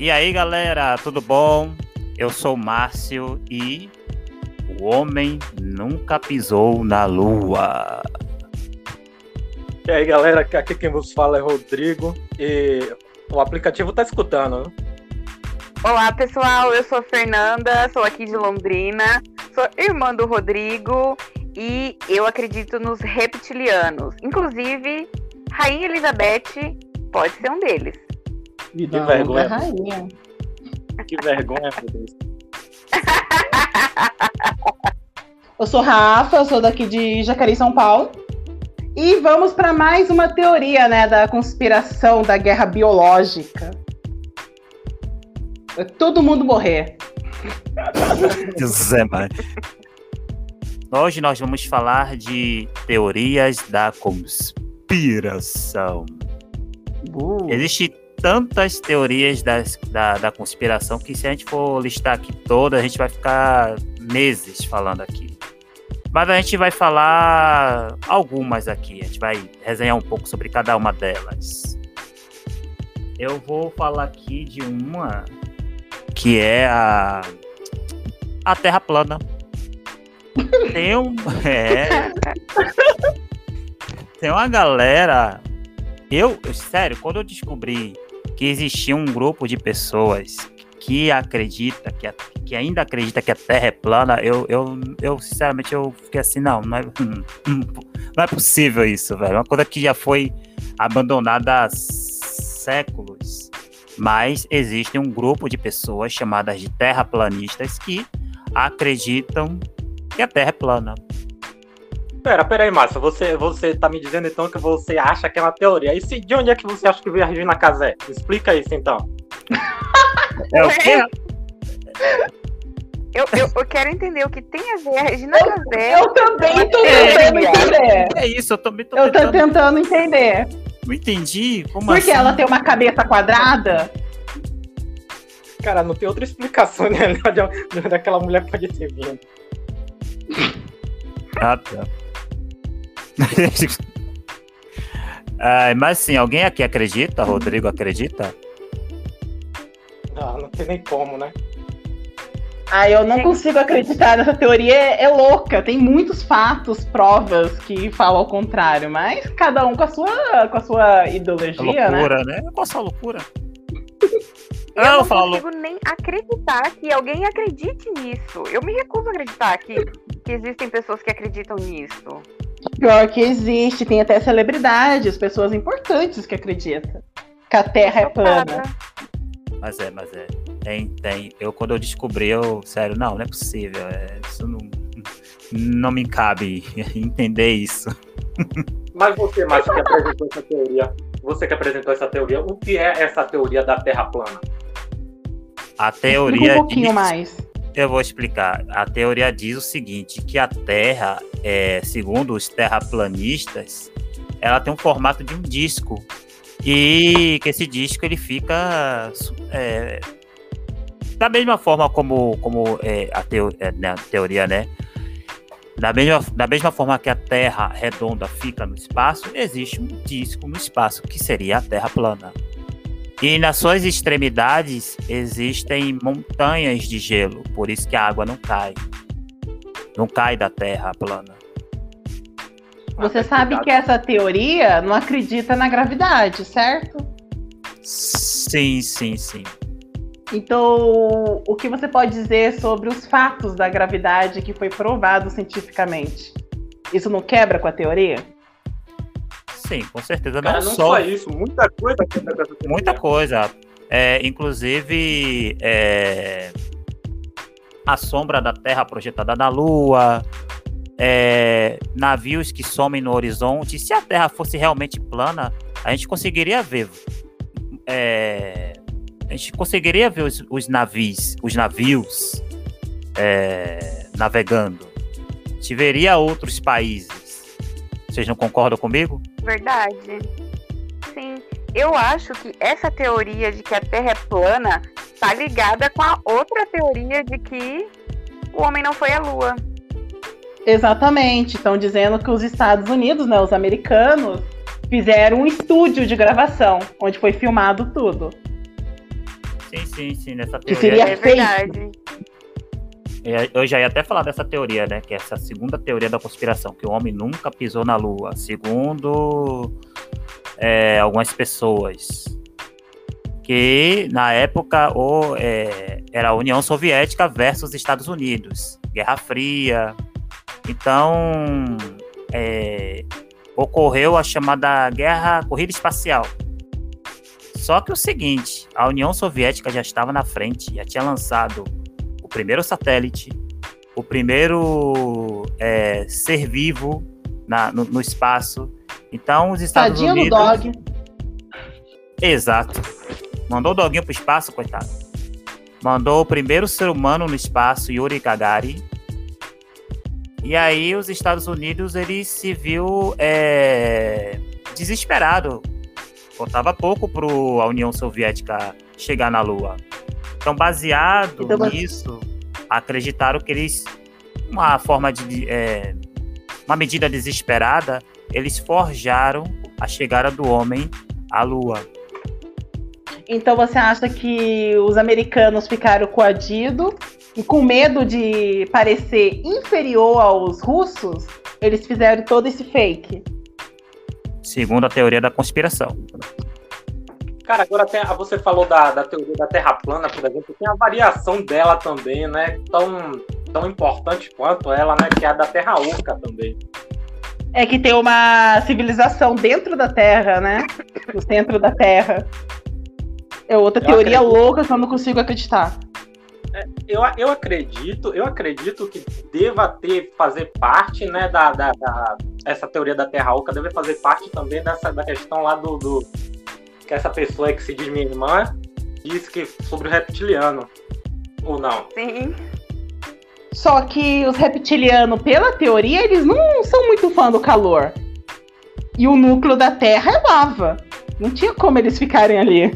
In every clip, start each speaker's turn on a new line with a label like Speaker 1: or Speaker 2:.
Speaker 1: E aí, galera, tudo bom? Eu sou o Márcio e o homem nunca pisou na lua.
Speaker 2: E aí, galera, aqui quem vos fala é Rodrigo e o aplicativo tá escutando, né?
Speaker 3: Olá, pessoal, eu sou a Fernanda, sou aqui de Londrina, sou irmã do Rodrigo e eu acredito nos reptilianos. Inclusive, Rainha Elizabeth pode ser um deles.
Speaker 2: Que vergonha.
Speaker 4: rainha.
Speaker 2: Que vergonha, meu Deus.
Speaker 4: Eu sou Rafa, eu sou daqui de Jacareí, São Paulo. E vamos para mais uma teoria, né, da conspiração da guerra biológica. É todo mundo morrer.
Speaker 1: José, mano. Hoje nós vamos falar de teorias da conspiração.
Speaker 4: Uh,
Speaker 1: Existem tantas teorias das- da, da conspiração que se a gente for listar aqui todas, a gente vai ficar meses falando aqui. Mas a gente vai falar algumas aqui. A gente vai resenhar um pouco sobre cada uma delas. Eu vou falar aqui de uma que é a a Terra plana. Tem um é, tem uma galera eu, eu- sério, quando eu descobri que existia um grupo de pessoas que acredita, que, que ainda acredita que a Terra é plana, eu, eu, eu sinceramente eu fiquei assim, não, não é, não é possível isso, velho. Uma coisa que já foi abandonada há séculos. Mas existe um grupo de pessoas chamadas de terraplanistas que acreditam que a Terra é plana.
Speaker 2: Pera, pera aí, Márcio. Você, você tá me dizendo então que você acha que é uma teoria. E se, de onde é que você acha que veio a Regina Casé? Explica isso então.
Speaker 1: É o quê?
Speaker 3: Eu, eu, eu quero entender o que tem a ver a Regina Casé.
Speaker 4: eu também tô tentando
Speaker 3: é.
Speaker 4: entender.
Speaker 1: É isso, eu também tô
Speaker 4: Eu tô
Speaker 1: tentando.
Speaker 4: tentando entender.
Speaker 1: Não entendi. Como
Speaker 4: Porque
Speaker 1: assim?
Speaker 4: ela tem uma cabeça quadrada?
Speaker 2: Cara, não tem outra explicação né, de onde daquela mulher pode ter vindo.
Speaker 1: Ah, tá. Ah, mas sim, alguém aqui acredita? Rodrigo acredita?
Speaker 2: Ah, não tem nem como, né?
Speaker 4: Ah, eu não consigo acreditar nessa teoria, é, é louca. Tem muitos fatos, provas que falam ao contrário, mas cada um com a sua, com a sua
Speaker 1: É
Speaker 4: ideologia, né?
Speaker 1: loucura, né? Qual essa loucura?
Speaker 3: Eu
Speaker 1: Ah,
Speaker 3: não
Speaker 1: falo.
Speaker 3: consigo nem acreditar que alguém acredite nisso. Eu me recuso a acreditar que, que existem pessoas que acreditam nisso.
Speaker 4: Pior que existe, tem até celebridades, pessoas importantes que acreditam que a Terra é plana.
Speaker 1: Mas é, mas é. Tem, tem. Eu, quando eu descobri, eu. Sério, não, não é possível. é, isso não. Não me cabe entender isso.
Speaker 2: Mas você, Márcio, que apresentou essa teoria. Você que apresentou essa teoria, o que é essa teoria da Terra plana?
Speaker 1: A teoria.
Speaker 4: um pouquinho
Speaker 1: diz-
Speaker 4: mais.
Speaker 1: Eu vou explicar. A teoria diz o seguinte: que a Terra, é, segundo os terraplanistas, ela tem um formato de um disco. E que esse disco ele fica é, da mesma forma como, como é, a, teo- é, né, a teoria, né? Da mesma, da mesma forma que a Terra redonda fica no espaço, existe um disco no espaço, que seria a Terra plana. E nas suas extremidades existem montanhas de gelo, por isso que a água não cai. Não cai da Terra plana.
Speaker 4: Você sabe que essa teoria não acredita na gravidade, certo?
Speaker 1: Sim, sim, sim.
Speaker 4: Então, o que você pode dizer sobre os fatos da gravidade que foi provado cientificamente? Isso não quebra com a teoria?
Speaker 1: Sim, com certeza.
Speaker 2: Cara,
Speaker 1: não,
Speaker 2: não
Speaker 1: só
Speaker 2: só isso, muita coisa
Speaker 1: muita coisa. É, inclusive, é, a sombra da Terra projetada na Lua, é, navios que somem no horizonte. Se a Terra fosse realmente plana, a gente conseguiria ver. é, a gente conseguiria ver os, os navios, os navios é, navegando. A gente veria outros países. Vocês não concordam comigo?
Speaker 3: Verdade. Sim. Eu acho que essa teoria de que a Terra é plana tá ligada com a outra teoria de que o homem não foi à Lua.
Speaker 4: Exatamente. Estão dizendo que os Estados Unidos, né, os americanos, fizeram um estúdio de gravação onde foi filmado tudo.
Speaker 1: Sim, sim, sim. Nessa
Speaker 4: Que
Speaker 1: teoria.
Speaker 4: seria
Speaker 3: É
Speaker 4: fake.
Speaker 3: verdade.
Speaker 1: É, Eu já ia até falar dessa teoria, né? Que é essa segunda teoria da conspiração, que o homem nunca pisou na Lua, segundo é, algumas pessoas. Que na época o, é, era a União Soviética versus Estados Unidos, Guerra Fria. Então é, ocorreu a chamada Guerra Corrida Espacial. Só que o seguinte, a União Soviética já estava na frente, já tinha lançado primeiro satélite, o primeiro é, ser vivo na- no, no espaço. Então, os Estados
Speaker 4: Tadinho do
Speaker 1: Unidos.
Speaker 4: dog.
Speaker 1: Exato. Mandou o doguinho pro espaço, coitado. Mandou o primeiro ser humano no espaço, Yuri Gagarin. E aí, os Estados Unidos, ele se viu é, desesperado. Faltava pouco para a União Soviética chegar na Lua. Então, baseado
Speaker 4: Então,
Speaker 1: nisso, acreditaram que eles, uma forma de, é, uma medida desesperada, eles forjaram a chegada do homem à Lua.
Speaker 4: Então você acha que os americanos ficaram coadidos e com medo de parecer inferior aos russos, eles fizeram todo esse fake?
Speaker 1: Segundo a teoria da conspiração.
Speaker 2: Cara, agora tem, você falou da, da teoria da Terra plana, por exemplo, tem a variação dela também, né? Tão, tão importante quanto ela, né? Que é a da Terra Oca também.
Speaker 4: É que tem uma civilização dentro da Terra, né? No centro da Terra. É outra
Speaker 2: Eu
Speaker 4: teoria
Speaker 2: acredito.
Speaker 4: louca que eu não consigo acreditar.
Speaker 2: Eu, eu acredito, eu acredito que deva ter, fazer parte, né, da, da, da- essa teoria da Terra Oca deve fazer parte também dessa da questão lá do, do que essa pessoa que se diz minha irmã disse que sobre o reptiliano. Ou não?
Speaker 3: Sim.
Speaker 4: Só que os reptilianos, pela teoria, eles não são muito fã do calor. E o núcleo da Terra é lava. Não tinha como eles ficarem ali.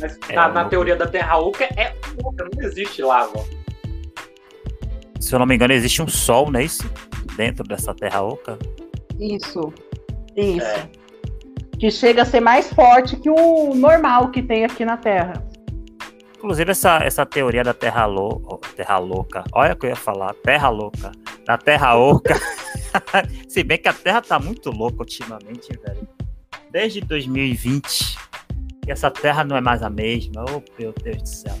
Speaker 2: Mas
Speaker 1: É,
Speaker 2: na, na teoria da Terra Oca é oca, não existe lava.
Speaker 1: Se eu não me engano, existe um sol, não é isso? Dentro dessa terra oca.
Speaker 4: Isso. Isso.
Speaker 2: É.
Speaker 4: Que chega a ser mais forte que o normal que tem aqui na Terra.
Speaker 1: Inclusive, essa, essa teoria da terra, lou terra louca. Olha o que eu ia falar. Terra louca. Da terra oca. Se bem que a terra tá muito louca ultimamente, velho. Desde 2020. E essa terra não é mais a mesma. Oh, meu Deus do céu.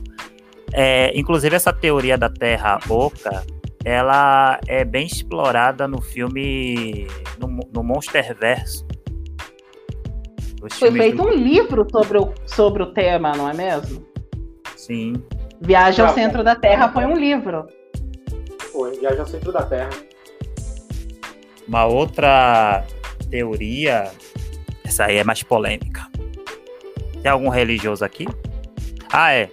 Speaker 1: É, inclusive, essa teoria da terra oca. Ela é bem explorada no filme. No, no Monsterverso.
Speaker 4: Foi feito
Speaker 1: do-
Speaker 4: um livro sobre o, sobre o tema, não é mesmo?
Speaker 1: Sim.
Speaker 4: Viagem ao
Speaker 2: Ah,
Speaker 4: Centro da Terra foi um livro.
Speaker 2: Pô, viaja ao centro da Terra.
Speaker 1: Uma outra teoria, essa aí é mais polêmica. Tem algum religioso aqui? Ah, é.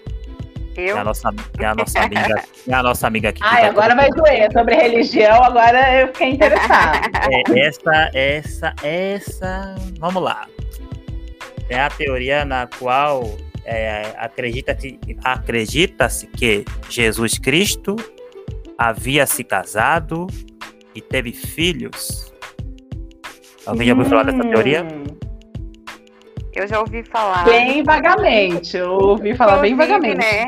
Speaker 3: Eu?
Speaker 1: a nossa, tem a nossa amiga, tem a nossa amiga aqui. que
Speaker 4: Ai, agora vai doer. Sobre religião, agora eu fiquei interessada.
Speaker 1: É, essa, essa, essa. Vamos lá. É a teoria na qual é, acredita-se acredita-se que Jesus Cristo havia se casado e teve filhos. Alguém já ouviu falar dessa teoria?
Speaker 4: Hum,
Speaker 3: Eu já ouvi falar.
Speaker 4: Bem vagamente. Eu ouvi falar bem vagamente.
Speaker 3: Né,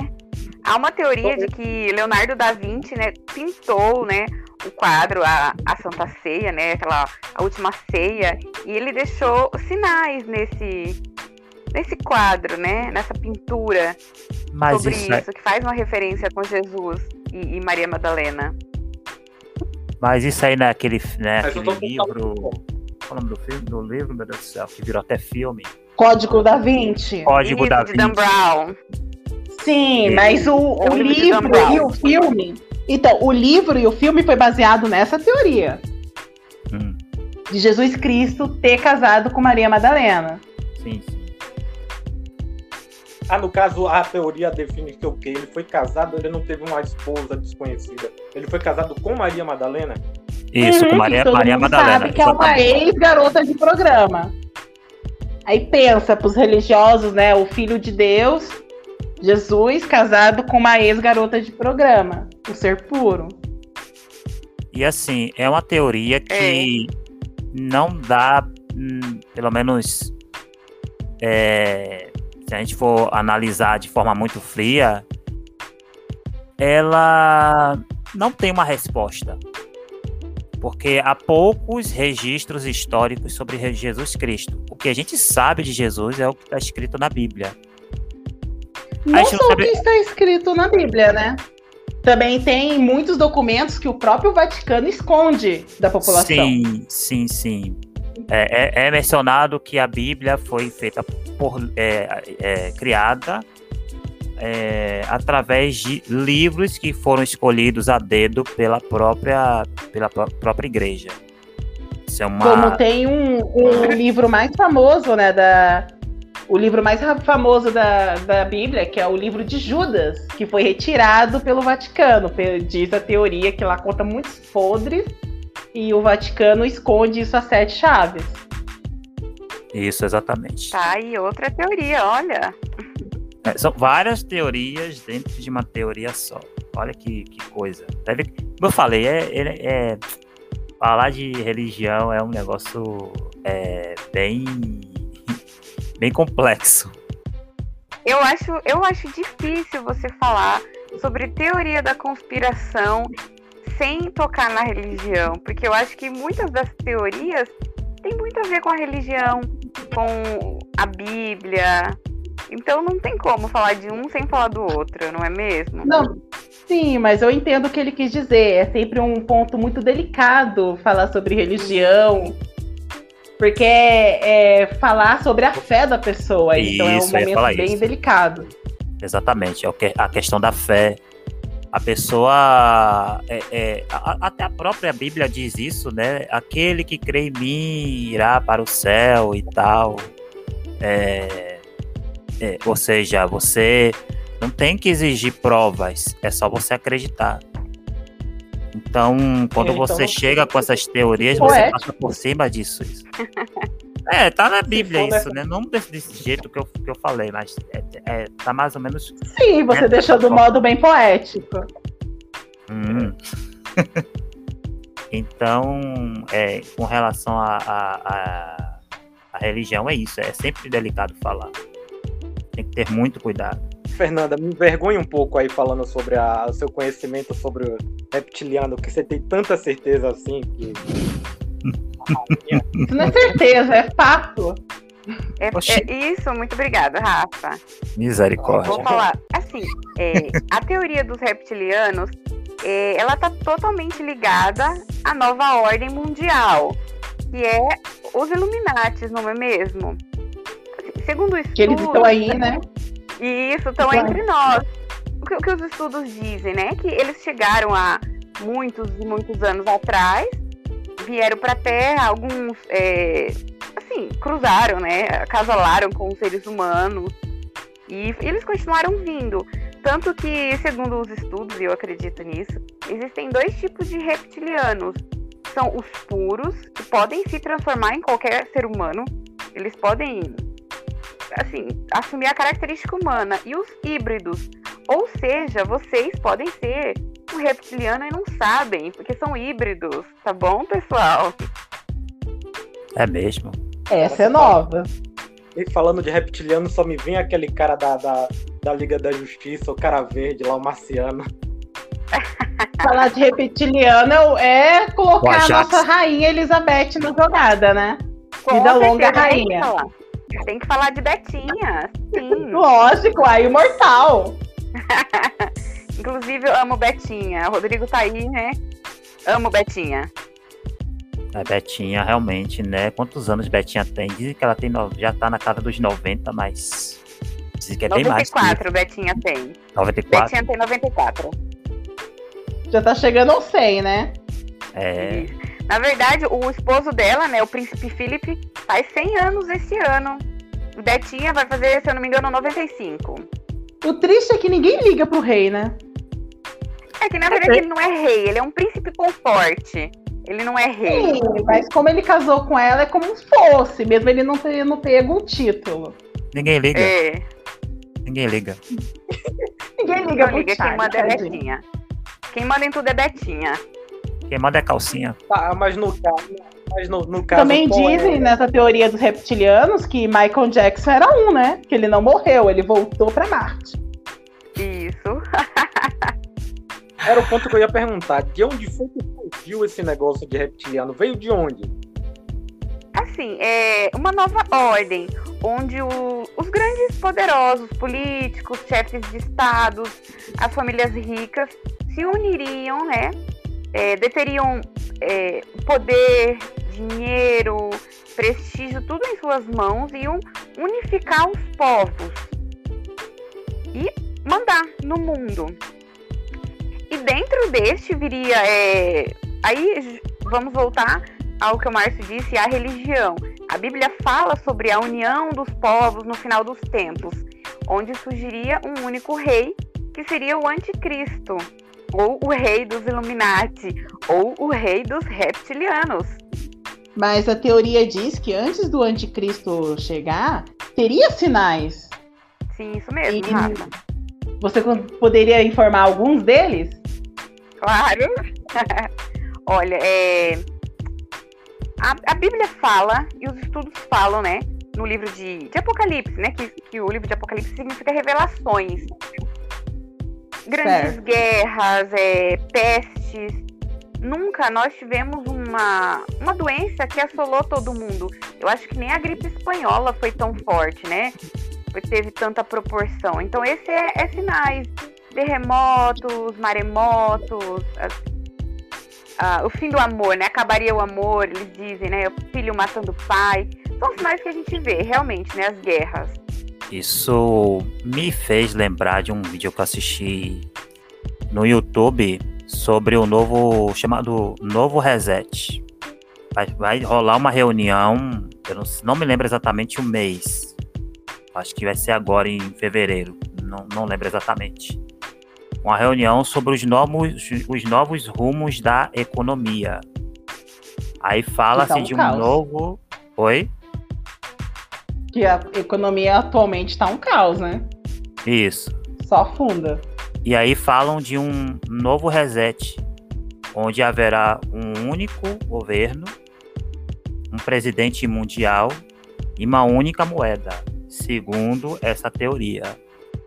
Speaker 3: há uma teoria de que Leonardo da Vinci, né, pintou, né, o quadro a, a Santa Ceia, né, aquela a última ceia, e ele deixou sinais nesse nesse quadro, né, nessa pintura
Speaker 1: Mas
Speaker 3: sobre
Speaker 1: isso,
Speaker 3: isso,
Speaker 1: é-
Speaker 3: que faz uma referência com Jesus e, e Maria Madalena.
Speaker 1: mas isso aí naquele né,
Speaker 2: tô
Speaker 1: livro. Qual é o nome do filme? Do livro, meu Deus do céu, que virou até filme.
Speaker 4: Código da Vinci.
Speaker 1: Código
Speaker 3: Isso,
Speaker 1: da
Speaker 3: de Dan
Speaker 1: Vinci.
Speaker 3: Brown.
Speaker 4: Sim,
Speaker 1: Sim.
Speaker 4: mas o,
Speaker 3: É
Speaker 4: o
Speaker 3: o livro
Speaker 4: livro e o filme. Então, o livro e o filme foi baseado nessa teoria.
Speaker 1: Hum,
Speaker 4: De Jesus Cristo ter casado com Maria Madalena.
Speaker 1: sim, sim.
Speaker 2: Ah, no caso, a teoria define que o quê? Ele foi casado, ele não teve uma esposa desconhecida. Ele foi casado com Maria Madalena?
Speaker 1: Isso, com
Speaker 4: Uhum,
Speaker 1: Maria,
Speaker 4: todo
Speaker 1: Maria
Speaker 4: mundo
Speaker 1: Madalena.
Speaker 4: sabe que é uma
Speaker 1: exatamente.
Speaker 4: ex-garota de programa. Aí pensa pros religiosos, né? O filho de Deus, Jesus, casado com uma ex-garota de programa. O ser puro.
Speaker 1: E assim, é uma teoria que não dá, hum, pelo menos, é, se a gente for analisar de forma muito fria, ela não tem uma resposta. Porque há poucos registros históricos sobre Jesus Cristo. O que a gente sabe de Jesus é o que está escrito na Bíblia.
Speaker 4: Não só o que está escrito na Bíblia, né? Também tem muitos documentos que o próprio Vaticano esconde da população.
Speaker 1: Sim, sim, sim. É, é, é mencionado que a Bíblia foi feita por é, é criada é, através de livros que foram escolhidos a dedo pela própria, pela própria igreja.
Speaker 4: Isso é uma... Como tem um, um livro mais famoso, né, da, o livro mais famoso da, da Bíblia, que é o livro de Judas, que foi retirado pelo Vaticano. Diz a teoria que lá conta muitos podres e o Vaticano esconde isso a sete chaves.
Speaker 1: Isso, exatamente.
Speaker 3: Tá aí outra teoria, olha.
Speaker 1: É, são várias teorias dentro de uma teoria só. Olha que, que coisa. Deve, como eu falei, é, é, é, falar de religião é um negócio é, bem, bem complexo.
Speaker 3: Eu acho, eu acho difícil você falar sobre teoria da conspiração sem tocar na religião, porque eu acho que muitas das teorias têm muito a ver com a religião, com a Bíblia, então não tem como falar de um sem falar do outro, não é mesmo?
Speaker 4: Não. Sim, mas eu entendo o que ele quis dizer. É sempre um ponto muito delicado falar sobre religião. Porque é, é falar sobre a fé da pessoa. Isso, então é um momento bem isso. delicado.
Speaker 1: Exatamente. É a questão da fé. A pessoa. É, é, a, até a própria Bíblia diz isso, né? Aquele que crê em mim irá para o céu e tal. É, é, ou seja, você não tem que exigir provas, é só você acreditar. Então, quando é, então, você chega com essas teorias, você passa por cima disso. Isso. É, tá na Bíblia isso, né? Não desse, desse, jeito que eu, que eu falei, mas é, é tá mais ou menos.
Speaker 4: Sim, você deixou do modo bem poético.
Speaker 1: Hum. então, é, com relação à a, a, a, religião, é isso. É sempre delicado falar. Tem que ter muito cuidado.
Speaker 2: Fernanda, me envergonha um pouco aí falando sobre o seu conhecimento sobre reptiliano, que você tem tanta certeza assim que.
Speaker 4: Isso não é certeza, é fato.
Speaker 3: É, é, isso, muito obrigada, Rafa.
Speaker 1: Misericórdia.
Speaker 3: Vou falar, assim, é, a teoria dos reptilianos, é, ela está totalmente ligada à nova ordem mundial, que é os Illuminates, não é mesmo? segundo estudos.
Speaker 4: Que eles estão aí, né?
Speaker 3: Isso, estão entre nós. O que, o que os estudos dizem, né? Que eles chegaram há muitos e muitos anos atrás, vieram para a Terra, alguns, é, assim, cruzaram, né? Acasalaram com os seres humanos e eles continuaram vindo. Tanto que, segundo os estudos, e eu acredito nisso, existem dois tipos de reptilianos. São os puros, que podem se transformar em qualquer ser humano. Eles podem assim, assumir a característica humana. E os híbridos. Ou seja, vocês podem ser um reptiliano e não sabem, porque são híbridos, tá bom, pessoal?
Speaker 1: É mesmo.
Speaker 4: Essa é nova.
Speaker 2: E falando de reptiliano, só me vem aquele cara da, da, da Liga da Justiça, o cara verde lá, o marciano.
Speaker 4: Falar de reptiliano é colocar a nossa rainha Elizabeth na jogada, né?
Speaker 3: Com Vida longa rainha. Tem que falar de Betinha, sim.
Speaker 4: Lógico, a imortal.
Speaker 3: Inclusive, eu amo Betinha. O Rodrigo tá aí, né? Amo Betinha.
Speaker 1: A Betinha, realmente, né? Quantos anos Betinha tem? Dizem que ela tem no... já tá na casa dos 90, mas. Dizem que é 94, bem mais.
Speaker 3: 94 Betinha tem.
Speaker 1: 94?
Speaker 3: Betinha tem 94.
Speaker 4: Já tá chegando ao 100, né?
Speaker 1: É. Isso.
Speaker 3: Na verdade, o esposo dela, né, o príncipe Philip, faz 100 anos esse ano. Betinha vai fazer, se eu não me engano, 95.
Speaker 4: O triste é que ninguém liga pro rei, né?
Speaker 3: É que na verdade ele não é rei, ele é um príncipe conforte. Ele não é rei.
Speaker 4: Sim, mas como ele casou com ela, é como se fosse, mesmo ele não tendo pego o título.
Speaker 1: Ninguém liga. É. Ninguém liga.
Speaker 4: ninguém liga liga,
Speaker 3: quem manda é Betinha. Quem manda em tudo é Betinha.
Speaker 1: Quem manda é calcinha.
Speaker 2: Tá, mas no caso, Mas no, no caso,
Speaker 4: Também
Speaker 2: é?
Speaker 4: dizem nessa teoria dos reptilianos que Michael Jackson era um, né? Que ele não morreu, ele voltou pra Marte.
Speaker 3: Isso.
Speaker 2: Era o ponto que eu ia perguntar. De onde foi que surgiu esse negócio de reptiliano? Veio de onde?
Speaker 3: Assim, é uma nova ordem, onde o- os grandes poderosos políticos, chefes de estados, as famílias ricas se uniriam, né? É, deteriam é, poder, dinheiro, prestígio, tudo em suas mãos e iam unificar os povos e mandar no mundo. E dentro deste viria. é, aí vamos voltar ao que o Márcio disse, a religião. A Bíblia fala sobre a união dos povos no final dos tempos, onde surgiria um único rei, que seria o anticristo, ou o rei dos Illuminati, ou o rei dos reptilianos.
Speaker 4: Mas a teoria diz que antes do anticristo chegar, teria sinais.
Speaker 3: Sim, isso mesmo,
Speaker 4: E-
Speaker 3: Rafa.
Speaker 4: Você poderia informar alguns deles?
Speaker 3: Claro. Olha, é... a, a Bíblia fala, e os estudos falam, né? No livro de, de Apocalipse, né? Que, que o livro de Apocalipse significa revelações. Grandes
Speaker 4: Certo.
Speaker 3: guerras, é, pestes. Nunca nós tivemos uma, uma doença que assolou todo mundo. Eu acho que nem a gripe espanhola foi tão forte, né? Teve tanta proporção. Então, esse é, é sinais terremotos, maremotos, ah, o fim do amor, né? Acabaria o amor, eles dizem, né? O filho matando o pai. São sinais que a gente vê, realmente, né? As guerras.
Speaker 1: Isso me fez lembrar de um vídeo que eu assisti no YouTube sobre o novo chamado Novo Reset. Vai, vai rolar uma reunião, eu não, não me lembro exatamente o mês. Acho que vai ser agora em fevereiro, não, não lembro exatamente. Uma reunião sobre os novos, os novos rumos da economia. Aí fala-se
Speaker 4: tá um
Speaker 1: de um
Speaker 4: caos.
Speaker 1: novo. Oi?
Speaker 4: Que a economia atualmente está um caos, né?
Speaker 1: Isso.
Speaker 4: Só afunda.
Speaker 1: E aí falam de um novo reset, onde haverá um único governo, um presidente mundial e uma única moeda, segundo essa teoria.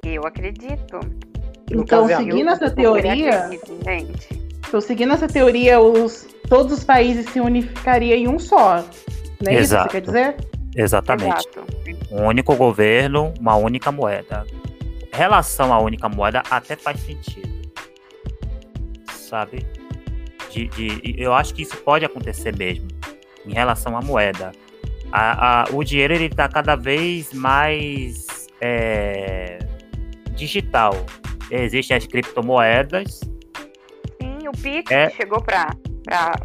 Speaker 3: Eu acredito.
Speaker 4: Então,
Speaker 2: a-
Speaker 4: seguindo essa
Speaker 3: Eu
Speaker 4: teoria,
Speaker 3: acredito, gente.
Speaker 4: então, seguindo essa teoria, os, todos os países se unificariam em um só. Não é isso
Speaker 1: Exato.
Speaker 4: que você quer dizer?
Speaker 1: Exatamente.
Speaker 3: Exato.
Speaker 1: Um único governo, uma única moeda. Relação à única moeda até faz sentido. Sabe? De, de- eu acho que isso pode acontecer mesmo. Em relação à moeda. A- a- o dinheiro ele está cada vez mais é, digital. Existem as criptomoedas.
Speaker 3: Sim, o Pix
Speaker 1: É.
Speaker 3: chegou para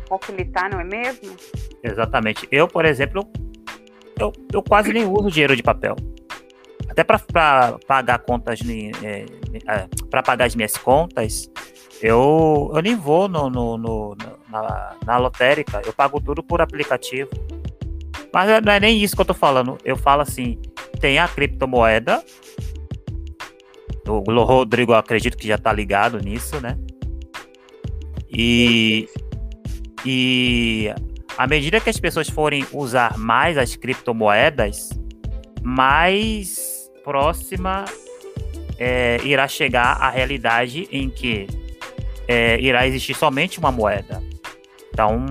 Speaker 3: facilitar, não é mesmo?
Speaker 1: Exatamente. Eu, por exemplo, eu, eu quase nem uso dinheiro de papel. Até para pagar contas, para pagar as minhas contas, eu, eu nem vou no, no- no- na, na lotérica, eu pago tudo por aplicativo. Mas não é nem isso que eu tô falando. Eu falo assim, tem a criptomoeda. O Rodrigo, acredito que já tá ligado nisso, né? E, e à medida que as pessoas forem usar mais as criptomoedas, mais próxima é, irá chegar a realidade em que é, irá existir somente uma moeda. Então,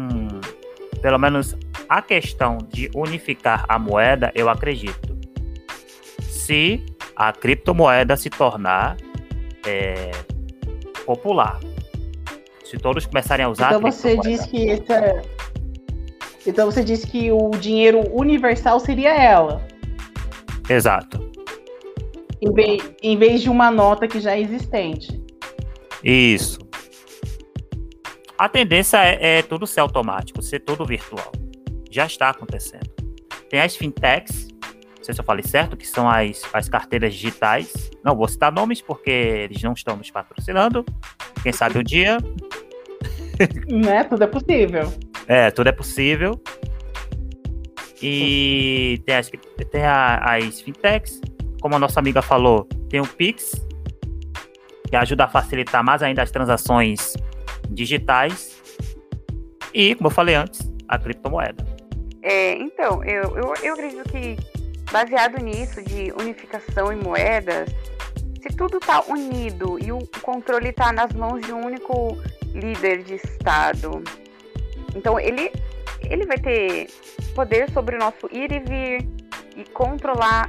Speaker 1: pelo menos a questão de unificar a moeda, eu acredito. Se a criptomoeda se tornar é, popular. Se todos começarem a usar
Speaker 4: Então
Speaker 1: a
Speaker 4: você diz que esse é- Então você diz que o dinheiro universal seria ela,
Speaker 1: Exato.
Speaker 4: em vez, em vez de uma nota que já é existente.
Speaker 1: Isso. A tendência é, é tudo ser automático, ser tudo virtual. Já está acontecendo. Tem as fintechs, não sei se eu falei certo, que são as, as carteiras digitais. Não vou citar nomes porque eles não estão nos patrocinando. Quem sabe um dia.
Speaker 4: Né? Tudo é possível.
Speaker 1: É, tudo é possível. E tem as, tem a- as fintechs, como a nossa amiga falou, tem o Pix, que ajuda a facilitar mais ainda as transações digitais. E, como eu falei antes, a criptomoeda.
Speaker 3: É, então, eu, eu, eu acredito que baseado nisso de unificação em moedas, se tudo está unido e o controle está nas mãos de um único líder de Estado, então ele, ele vai ter poder sobre o nosso ir e vir e controlar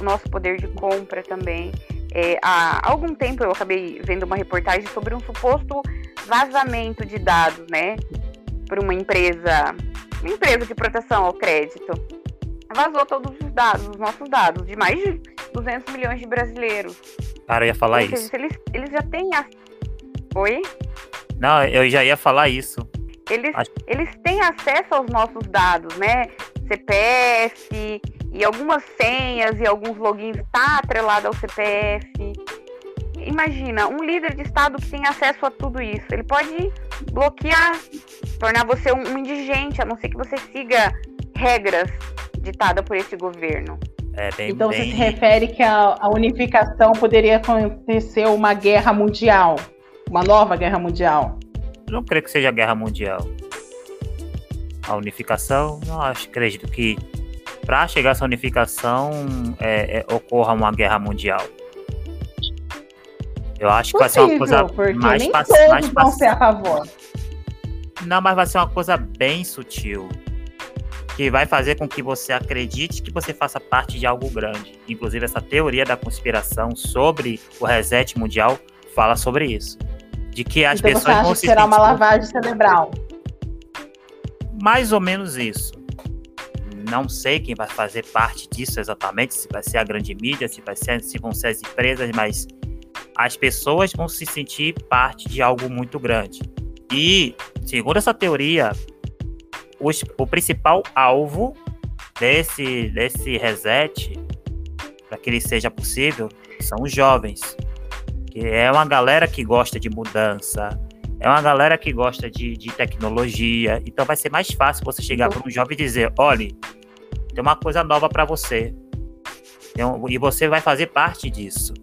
Speaker 3: o nosso poder de compra também. É, há algum tempo eu acabei vendo uma reportagem sobre um suposto vazamento de dados, né? Por uma empresa, uma empresa de proteção ao crédito. Vazou todos os dados, os nossos dados, de mais de 200 milhões de brasileiros.
Speaker 1: Cara, eu ia falar
Speaker 3: Ou seja,
Speaker 1: isso.
Speaker 3: Eles, eles já têm a... Oi?
Speaker 1: Não, eu já ia falar isso.
Speaker 3: Eles,
Speaker 1: Acho-
Speaker 3: eles têm acesso aos nossos dados, né? CPF e algumas senhas e alguns logins está atrelado ao CPF. Imagina, um líder de estado que tem acesso a tudo isso, ele pode bloquear, tornar você um, indigente, a não ser que você siga regras ditadas por esse governo.
Speaker 1: É bem,
Speaker 4: Então você
Speaker 1: bem...
Speaker 4: se refere que a, a unificação poderia acontecer uma guerra mundial, uma nova guerra mundial.
Speaker 1: Não creio que seja guerra mundial. A unificação, não acho, acredito que para chegar a essa unificação é, é, ocorra uma guerra mundial. Eu acho que vai ser uma coisa mais
Speaker 4: nem
Speaker 1: paci-
Speaker 4: todos
Speaker 1: mais
Speaker 4: vão
Speaker 1: paci-
Speaker 4: ser a favor.
Speaker 1: Não, mas vai ser uma coisa bem sutil. Que vai fazer com que você acredite que você faça parte de algo grande. Inclusive, essa teoria da conspiração sobre o reset mundial fala sobre isso. De que as
Speaker 4: então você
Speaker 1: pessoas
Speaker 4: acha
Speaker 1: vão
Speaker 4: que
Speaker 1: se
Speaker 4: será uma lavagem cerebral?
Speaker 1: Mais ou menos isso. Não sei quem vai fazer parte disso exatamente, se vai ser a grande mídia, se, vai ser, se vão ser as empresas, mas as pessoas vão se sentir parte de algo muito grande. E, segundo essa teoria, os- o principal alvo desse, desse reset, para que ele seja possível, são os jovens. Que é uma galera que gosta de mudança, é uma galera que gosta de, de tecnologia, então vai ser mais fácil você chegar para um jovem e dizer: olha, tem uma coisa nova para você. Um- e você vai fazer parte disso.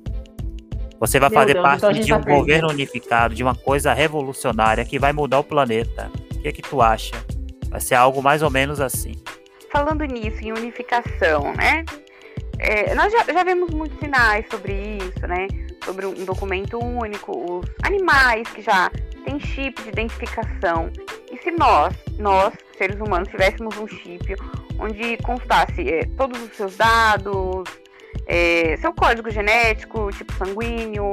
Speaker 1: Você vai
Speaker 4: Meu
Speaker 1: fazer
Speaker 4: Deus,
Speaker 1: parte
Speaker 4: então a gente
Speaker 1: de
Speaker 4: tá
Speaker 1: um governo unificado, de uma coisa revolucionária que vai mudar o planeta. O que, é que tu acha? Vai ser algo mais ou menos assim.
Speaker 3: Falando nisso, em unificação, né? É, nós já, já vemos muitos sinais sobre isso, né? Sobre um documento único, os animais que já têm chip de identificação. E se nós, nós, seres humanos, tivéssemos um chip onde constasse é, todos os seus dados, é, seu código genético, tipo sanguíneo,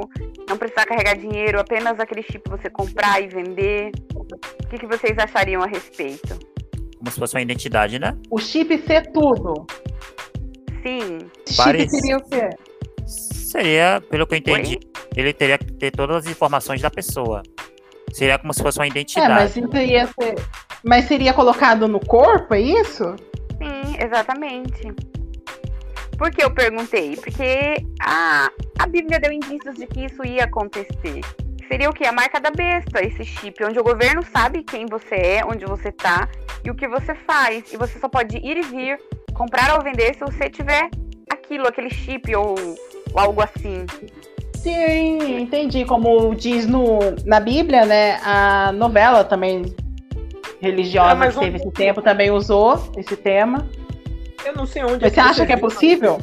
Speaker 3: não precisar carregar dinheiro, apenas aquele chip você comprar e vender. O que, que vocês achariam a respeito?
Speaker 1: Como se fosse uma identidade, né?
Speaker 4: O chip ser tudo.
Speaker 3: Sim,
Speaker 4: Chip
Speaker 1: Parece-
Speaker 4: seria o quê?
Speaker 1: Seria, pelo que eu entendi, ele teria que ter todas as informações da pessoa. Seria como se fosse uma
Speaker 4: É,
Speaker 1: identidade.
Speaker 4: mas isso ia ser. Mas seria colocado no corpo, é isso?
Speaker 3: sim, exatamente. Por que eu perguntei? Porque a, a Bíblia deu indícios de que isso ia acontecer. Seria o que? A marca da besta, esse chip, onde o governo sabe quem você é, onde você tá e o que você faz. E você só pode ir e vir, comprar ou vender se você tiver aquilo, aquele chip ou algo assim.
Speaker 4: Sim, entendi. Como diz no, na Bíblia, né? A novela também religiosa
Speaker 2: É, mas
Speaker 4: que
Speaker 2: um-
Speaker 4: teve esse tempo também usou esse tema.
Speaker 2: Eu não sei onde.
Speaker 4: Você acha que é possível?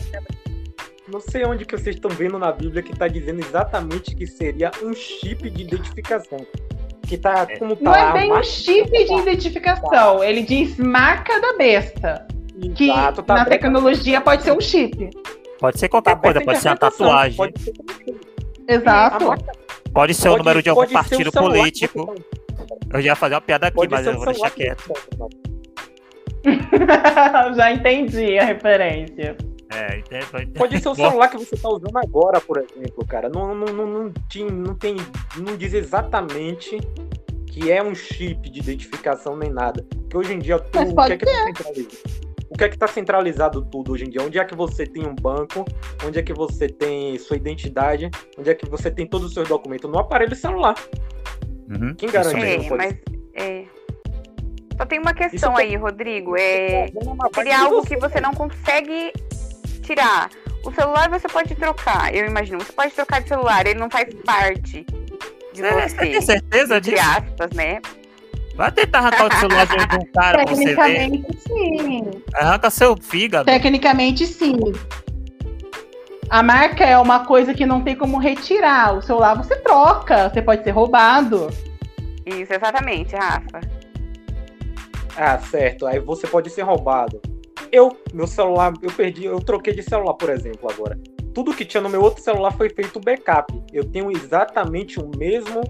Speaker 2: Não sei onde que vocês estão vendo na Bíblia que tá dizendo exatamente que seria um chip de identificação. Que tá como tá
Speaker 4: Não é
Speaker 2: a
Speaker 4: bem um chip de identificação. Ele diz marca da besta. Que
Speaker 2: Exato, tá
Speaker 4: na tecnologia pode ser um chip.
Speaker 1: Pode ser qualquer
Speaker 2: aberto
Speaker 1: coisa, pode ser uma tatuagem,
Speaker 2: Pode ser.
Speaker 4: Exato.
Speaker 2: A marca-
Speaker 1: pode ser o
Speaker 2: pode-
Speaker 1: número de algum partido
Speaker 2: celular
Speaker 1: político. Eu já ia fazer uma piada aqui,
Speaker 2: Pode
Speaker 1: mas eu vou deixar quieto.
Speaker 4: Já entendi a referência.
Speaker 1: É, então, pode-
Speaker 2: Pode ser o celular que você tá usando agora, por exemplo, cara. Não, não, não, não, tem, não tem. Não diz exatamente que é um chip de identificação nem nada. Porque hoje em dia tu,
Speaker 4: Mas
Speaker 2: o que é que tá centralizado? O que é que tá centralizado tudo hoje em dia? Onde é que você tem um banco? Onde é que você tem sua identidade? Onde é que você tem todos os seus documentos? No aparelho celular.
Speaker 1: Uhum,
Speaker 2: Quem garante
Speaker 1: isso
Speaker 3: É,
Speaker 2: pode
Speaker 3: mas é. Só tem uma questão
Speaker 2: Isso é-
Speaker 3: aí, Rodrigo. É, seria algo que você não consegue tirar. O celular você pode trocar, eu imagino. Você pode trocar de celular, ele não faz parte de
Speaker 1: Você você tem certeza
Speaker 3: Entre
Speaker 1: disso?
Speaker 3: aspas, né?
Speaker 1: Vai tentar arrancar o celular de de um cara pra você ver.
Speaker 4: Tecnicamente, sim.
Speaker 1: Arranca seu fígado.
Speaker 4: Tecnicamente, sim. A marca é uma coisa que não tem como retirar. O celular você troca, você pode ser roubado.
Speaker 3: Isso, exatamente, Rafa.
Speaker 2: Ah, certo. Aí você pode ser roubado. Eu, meu celular, eu perdi, eu troquei de celular, por exemplo, agora. Tudo que tinha no meu outro celular foi feito backup. Eu tenho exatamente o mesmo,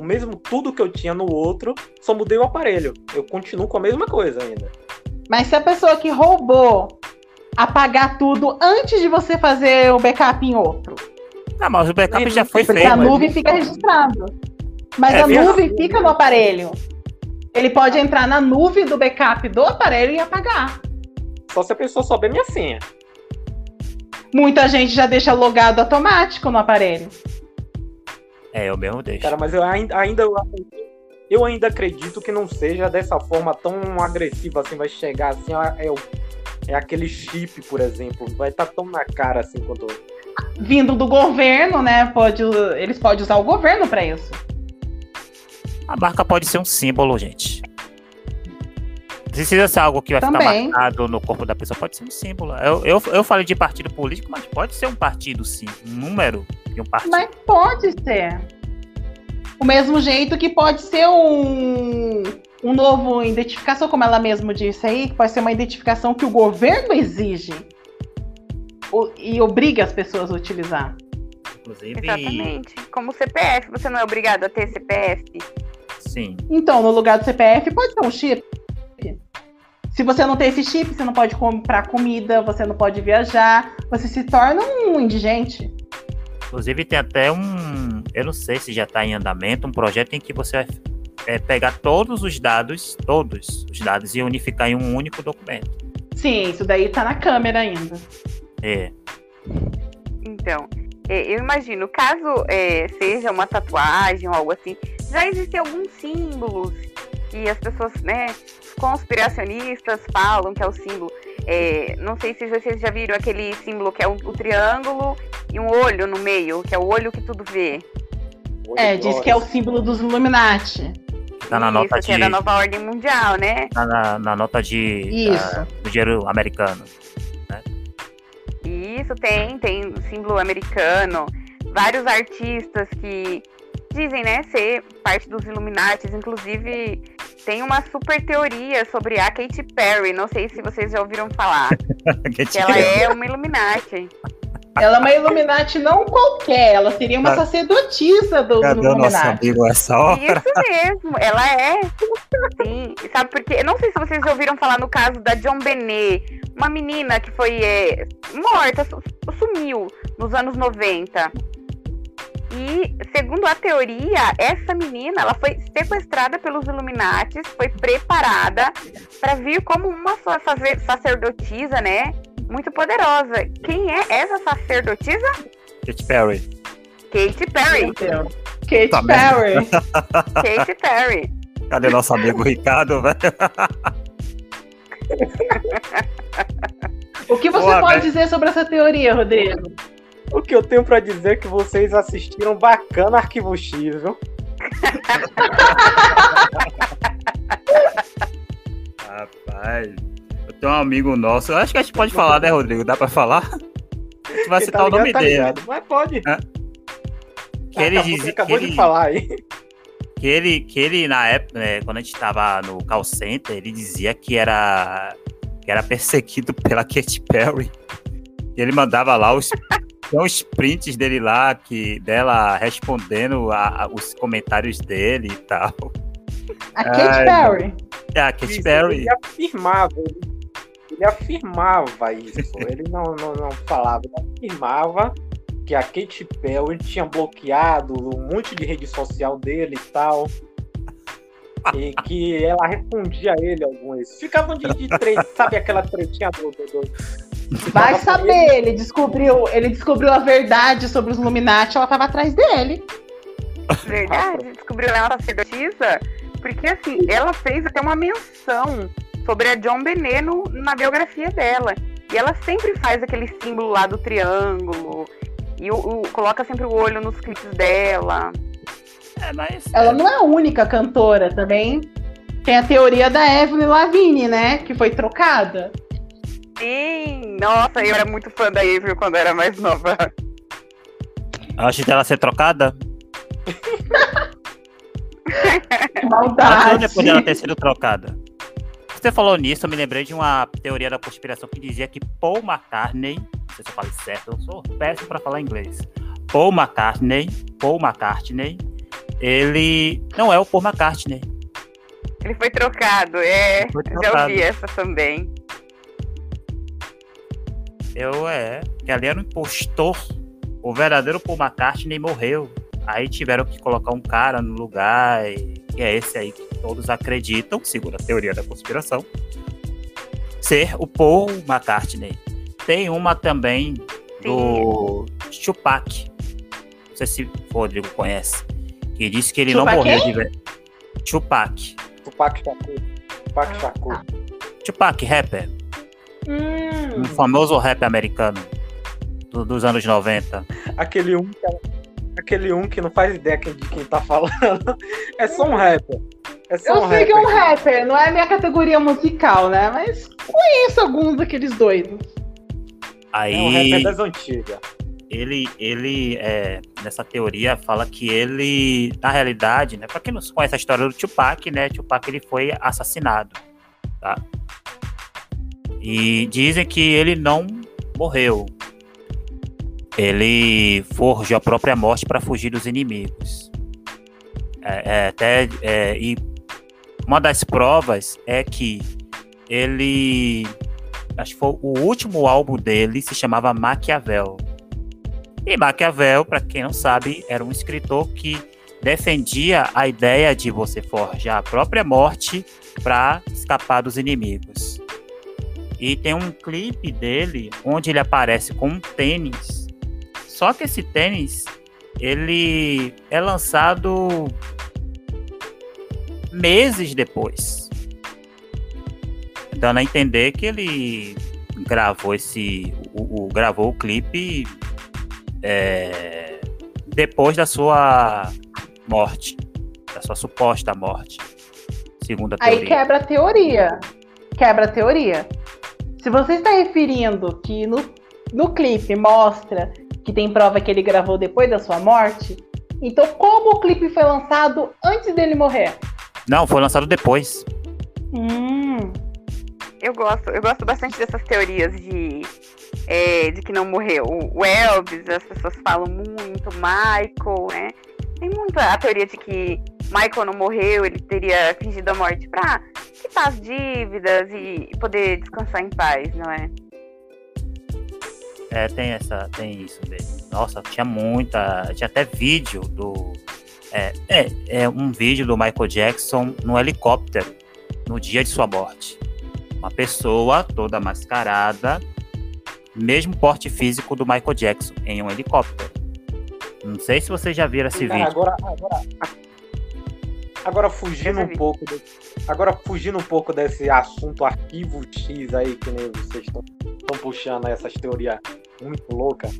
Speaker 2: o mesmo tudo que eu tinha no outro, só mudei o aparelho. Eu continuo com a mesma coisa ainda.
Speaker 4: Mas se a pessoa que roubou apagar tudo antes de você fazer o backup em outro,
Speaker 1: Não, mas o backup já foi
Speaker 4: porque
Speaker 1: feito.
Speaker 4: a
Speaker 1: mas-
Speaker 4: nuvem fica registrado. Mas
Speaker 1: É
Speaker 4: a
Speaker 1: mesmo?
Speaker 4: nuvem fica no aparelho. Ele pode entrar na nuvem do backup do aparelho e apagar.
Speaker 2: Só se a pessoa souber minha senha.
Speaker 4: Muita gente já deixa logado automático no aparelho.
Speaker 1: É, eu mesmo deixo.
Speaker 2: Cara, mas eu ainda, ainda eu ainda acredito que não seja dessa forma tão agressiva assim, vai chegar assim, ó, é, o- é aquele chip, por exemplo, vai estar tão na cara assim quanto
Speaker 4: Vindo do governo, né? Pode, eles podem usar o governo para isso.
Speaker 1: A marca pode ser um símbolo, gente. Precisa ser algo que vai
Speaker 4: Também.
Speaker 1: ficar marcado no corpo da pessoa. Pode ser um símbolo. Eu, eu, eu falei de partido político, mas pode ser um partido, sim. Um número de um partido.
Speaker 4: Mas pode ser. O mesmo jeito que pode ser um, um novo identificação, como ela mesma disse aí, que pode ser uma identificação que o governo exige o- e obriga as pessoas a utilizar.
Speaker 1: Inclusive,
Speaker 3: Exatamente. Como CPF, você não é obrigado a ter CPF.
Speaker 1: sim.
Speaker 4: Então, no lugar do CPF, pode ser um chip. Se você não tem esse chip, você não pode comprar comida, você não pode viajar, você se torna um indigente.
Speaker 1: Inclusive tem até um, eu não sei se já está em andamento, um projeto em que você vai é, pegar todos os dados, todos os dados e unificar em um único documento.
Speaker 4: Sim, isso daí tá na câmera ainda.
Speaker 1: É,
Speaker 3: Então, é, eu imagino, caso é, seja uma tatuagem ou algo assim, já existem alguns símbolos que as pessoas, né, os conspiracionistas falam que é o símbolo. É, não sei se vocês já viram aquele símbolo que é o, o triângulo e um olho no meio, que é o olho que tudo vê.
Speaker 4: É, diz que é o símbolo dos Illuminati.
Speaker 1: tá na
Speaker 3: Isso,
Speaker 1: nota
Speaker 3: que
Speaker 1: de,
Speaker 3: é da nova ordem mundial, né?
Speaker 1: tá na, na nota de
Speaker 4: Isso.
Speaker 1: da- do dinheiro americano.
Speaker 3: Isso tem, tem símbolo americano, vários artistas que dizem, né, ser parte dos Illuminatis, inclusive tem uma super teoria sobre a Katy Perry, não sei se vocês já ouviram falar,
Speaker 1: Que
Speaker 3: ela é uma Illuminati.
Speaker 4: Ela é uma Illuminati não qualquer, ela seria uma sacerdotisa do, do
Speaker 1: Cadê o nosso
Speaker 4: Illuminati.
Speaker 1: amigo essa hora?
Speaker 3: Isso mesmo, ela é. Sim, e sabe por quê? Eu não sei se vocês já ouviram falar no caso da John Benet, uma menina que foi é, morta, su- sumiu nos anos 90. E, segundo a teoria, essa menina ela foi sequestrada pelos Illuminatis, foi preparada para vir como uma sa- sacer- sacerdotisa, né? Muito poderosa. Quem é essa sacerdotisa?
Speaker 1: Katy Perry.
Speaker 3: Katy Perry.
Speaker 4: Katy
Speaker 1: Tá.
Speaker 4: Perry.
Speaker 3: Katy Perry.
Speaker 1: Cadê nosso amigo Ricardo, velho?
Speaker 4: O que você
Speaker 1: Boa,
Speaker 4: pode
Speaker 1: velho.
Speaker 4: dizer sobre essa teoria, Rodrigo?
Speaker 2: O que eu tenho pra dizer é que vocês assistiram bacana Arquivo X, viu?
Speaker 1: Rapaz, eu tenho um amigo nosso. Eu acho que a gente pode falar, né, Rodrigo? Dá pra falar? A gente vai
Speaker 2: Quem
Speaker 1: citar o nome
Speaker 2: ligado, tá
Speaker 1: dele.
Speaker 2: ligado. Mas pode.
Speaker 1: Que ele
Speaker 2: acabou,
Speaker 1: dizia-
Speaker 2: acabou
Speaker 1: que
Speaker 2: de
Speaker 1: ele-
Speaker 2: falar aí.
Speaker 1: Que ele, que ele na época, né, quando a gente tava no call center, ele dizia que era, que era perseguido pela Katy Perry. E ele mandava lá os, tem uns prints dele lá, que, dela respondendo a, a- os comentários dele e tal.
Speaker 4: A Katy Perry.
Speaker 1: É, a Katy Perry.
Speaker 2: Ele afirmava, ele, afirmava isso. ele não, não, não falava, ele afirmava que a Katy Perry tinha bloqueado um monte de rede social dele e tal. E que ela respondia a ele algumas. Ficavam de, de treta, sabe aquela tretinha do. do, do-
Speaker 4: Vai saber, ele descobriu, ele descobriu a verdade sobre os Illuminati, ela tava atrás dele.
Speaker 3: Verdade, descobriu ela sacerdotisa, porque assim, ela fez até uma menção sobre a John Benet no- na biografia dela. E ela sempre faz aquele símbolo lá do triângulo. E o, o- coloca sempre o olho nos clipes dela.
Speaker 1: É, mas.
Speaker 4: Ela não é a única cantora também. Tem a teoria da Evelyn Lavigne, né? Que foi trocada.
Speaker 3: Sim, nossa, eu era muito fã da Avril quando era mais nova.
Speaker 1: Antes dela ser trocada?
Speaker 4: Maldade.
Speaker 1: Depois dela ter sido trocada? Você falou nisso, eu me lembrei de uma teoria da conspiração que dizia que Paul McCartney, não sei se eu falei certo, eu sou péssimo para falar inglês. Paul McCartney, Paul McCartney, ele não é o Paul McCartney.
Speaker 3: Ele foi trocado, é.
Speaker 1: Foi
Speaker 3: Já
Speaker 1: trocado.
Speaker 3: ouvi essa também.
Speaker 1: Eu é, que ali era um impostor. O verdadeiro Paul McCartney morreu. Aí tiveram que colocar um cara no lugar, e, que é esse aí que todos acreditam, segundo a teoria da conspiração, ser o Paul McCartney. Tem uma também do Tupac. Não sei se o Rodrigo conhece. Que disse que ele não
Speaker 4: Tupac
Speaker 1: morreu
Speaker 4: quem?
Speaker 1: de verdade. Tupac.
Speaker 2: Tupac Shakur. Tupac Shakur.
Speaker 1: Tupac, rapper.
Speaker 4: Hum,
Speaker 1: Um famoso rap americano do- dos anos 90.
Speaker 2: Aquele um que, aquele um que não faz ideia de quem tá falando. É só um rapper. É só
Speaker 4: eu
Speaker 2: um
Speaker 4: sei
Speaker 2: rapper.
Speaker 4: que é um rapper, não é minha categoria musical, né? Mas conheço alguns daqueles doidos.
Speaker 1: Aí.
Speaker 2: É um rapper das antigas.
Speaker 1: ele, ele é, nessa teoria fala que ele, na realidade, né, para quem não conhece a história do Tupac, né, Tupac ele foi assassinado, tá? E dizem que ele não morreu. Ele forjou a própria morte para fugir dos inimigos. É, é, até é, e uma das provas é que ele acho que foi o último álbum dele se chamava Maquiavel. E Maquiavel, para quem não sabe, era um escritor que defendia a ideia de você forjar a própria morte para escapar dos inimigos. E tem um clipe dele onde ele aparece com um tênis. Só que esse tênis ele é lançado meses depois. Dando a entender que ele gravou esse o, o- gravou o clipe é, depois da sua morte, da sua suposta morte, segundo a
Speaker 4: Aí
Speaker 1: teoria.
Speaker 4: quebra a teoria. Quebra a teoria. Se você está referindo que no, no clipe mostra que tem prova que ele gravou depois da sua morte, então como o clipe foi lançado antes dele morrer?
Speaker 1: Não, foi lançado depois.
Speaker 4: Hum,
Speaker 3: Eu gosto, eu gosto bastante dessas teorias de, é, de que não morreu. O Elvis, as pessoas falam muito, Michael, né? Tem muita a teoria de que Michael não morreu, ele teria fingido a morte pra quitar as dívidas e poder descansar em paz, não é?
Speaker 1: É, tem essa, tem isso mesmo. Nossa, tinha muita, tinha até vídeo do é, é, é um vídeo do Michael Jackson no helicóptero no dia de sua morte. Uma pessoa toda mascarada, mesmo porte físico do Michael Jackson em um helicóptero. Não sei se vocês já viram esse
Speaker 2: Cara,
Speaker 1: vídeo.
Speaker 2: agora, agora, agora fugindo um pouco, agora fugindo um pouco desse assunto arquivo X aí que nem vocês estão puxando essas teorias muito loucas.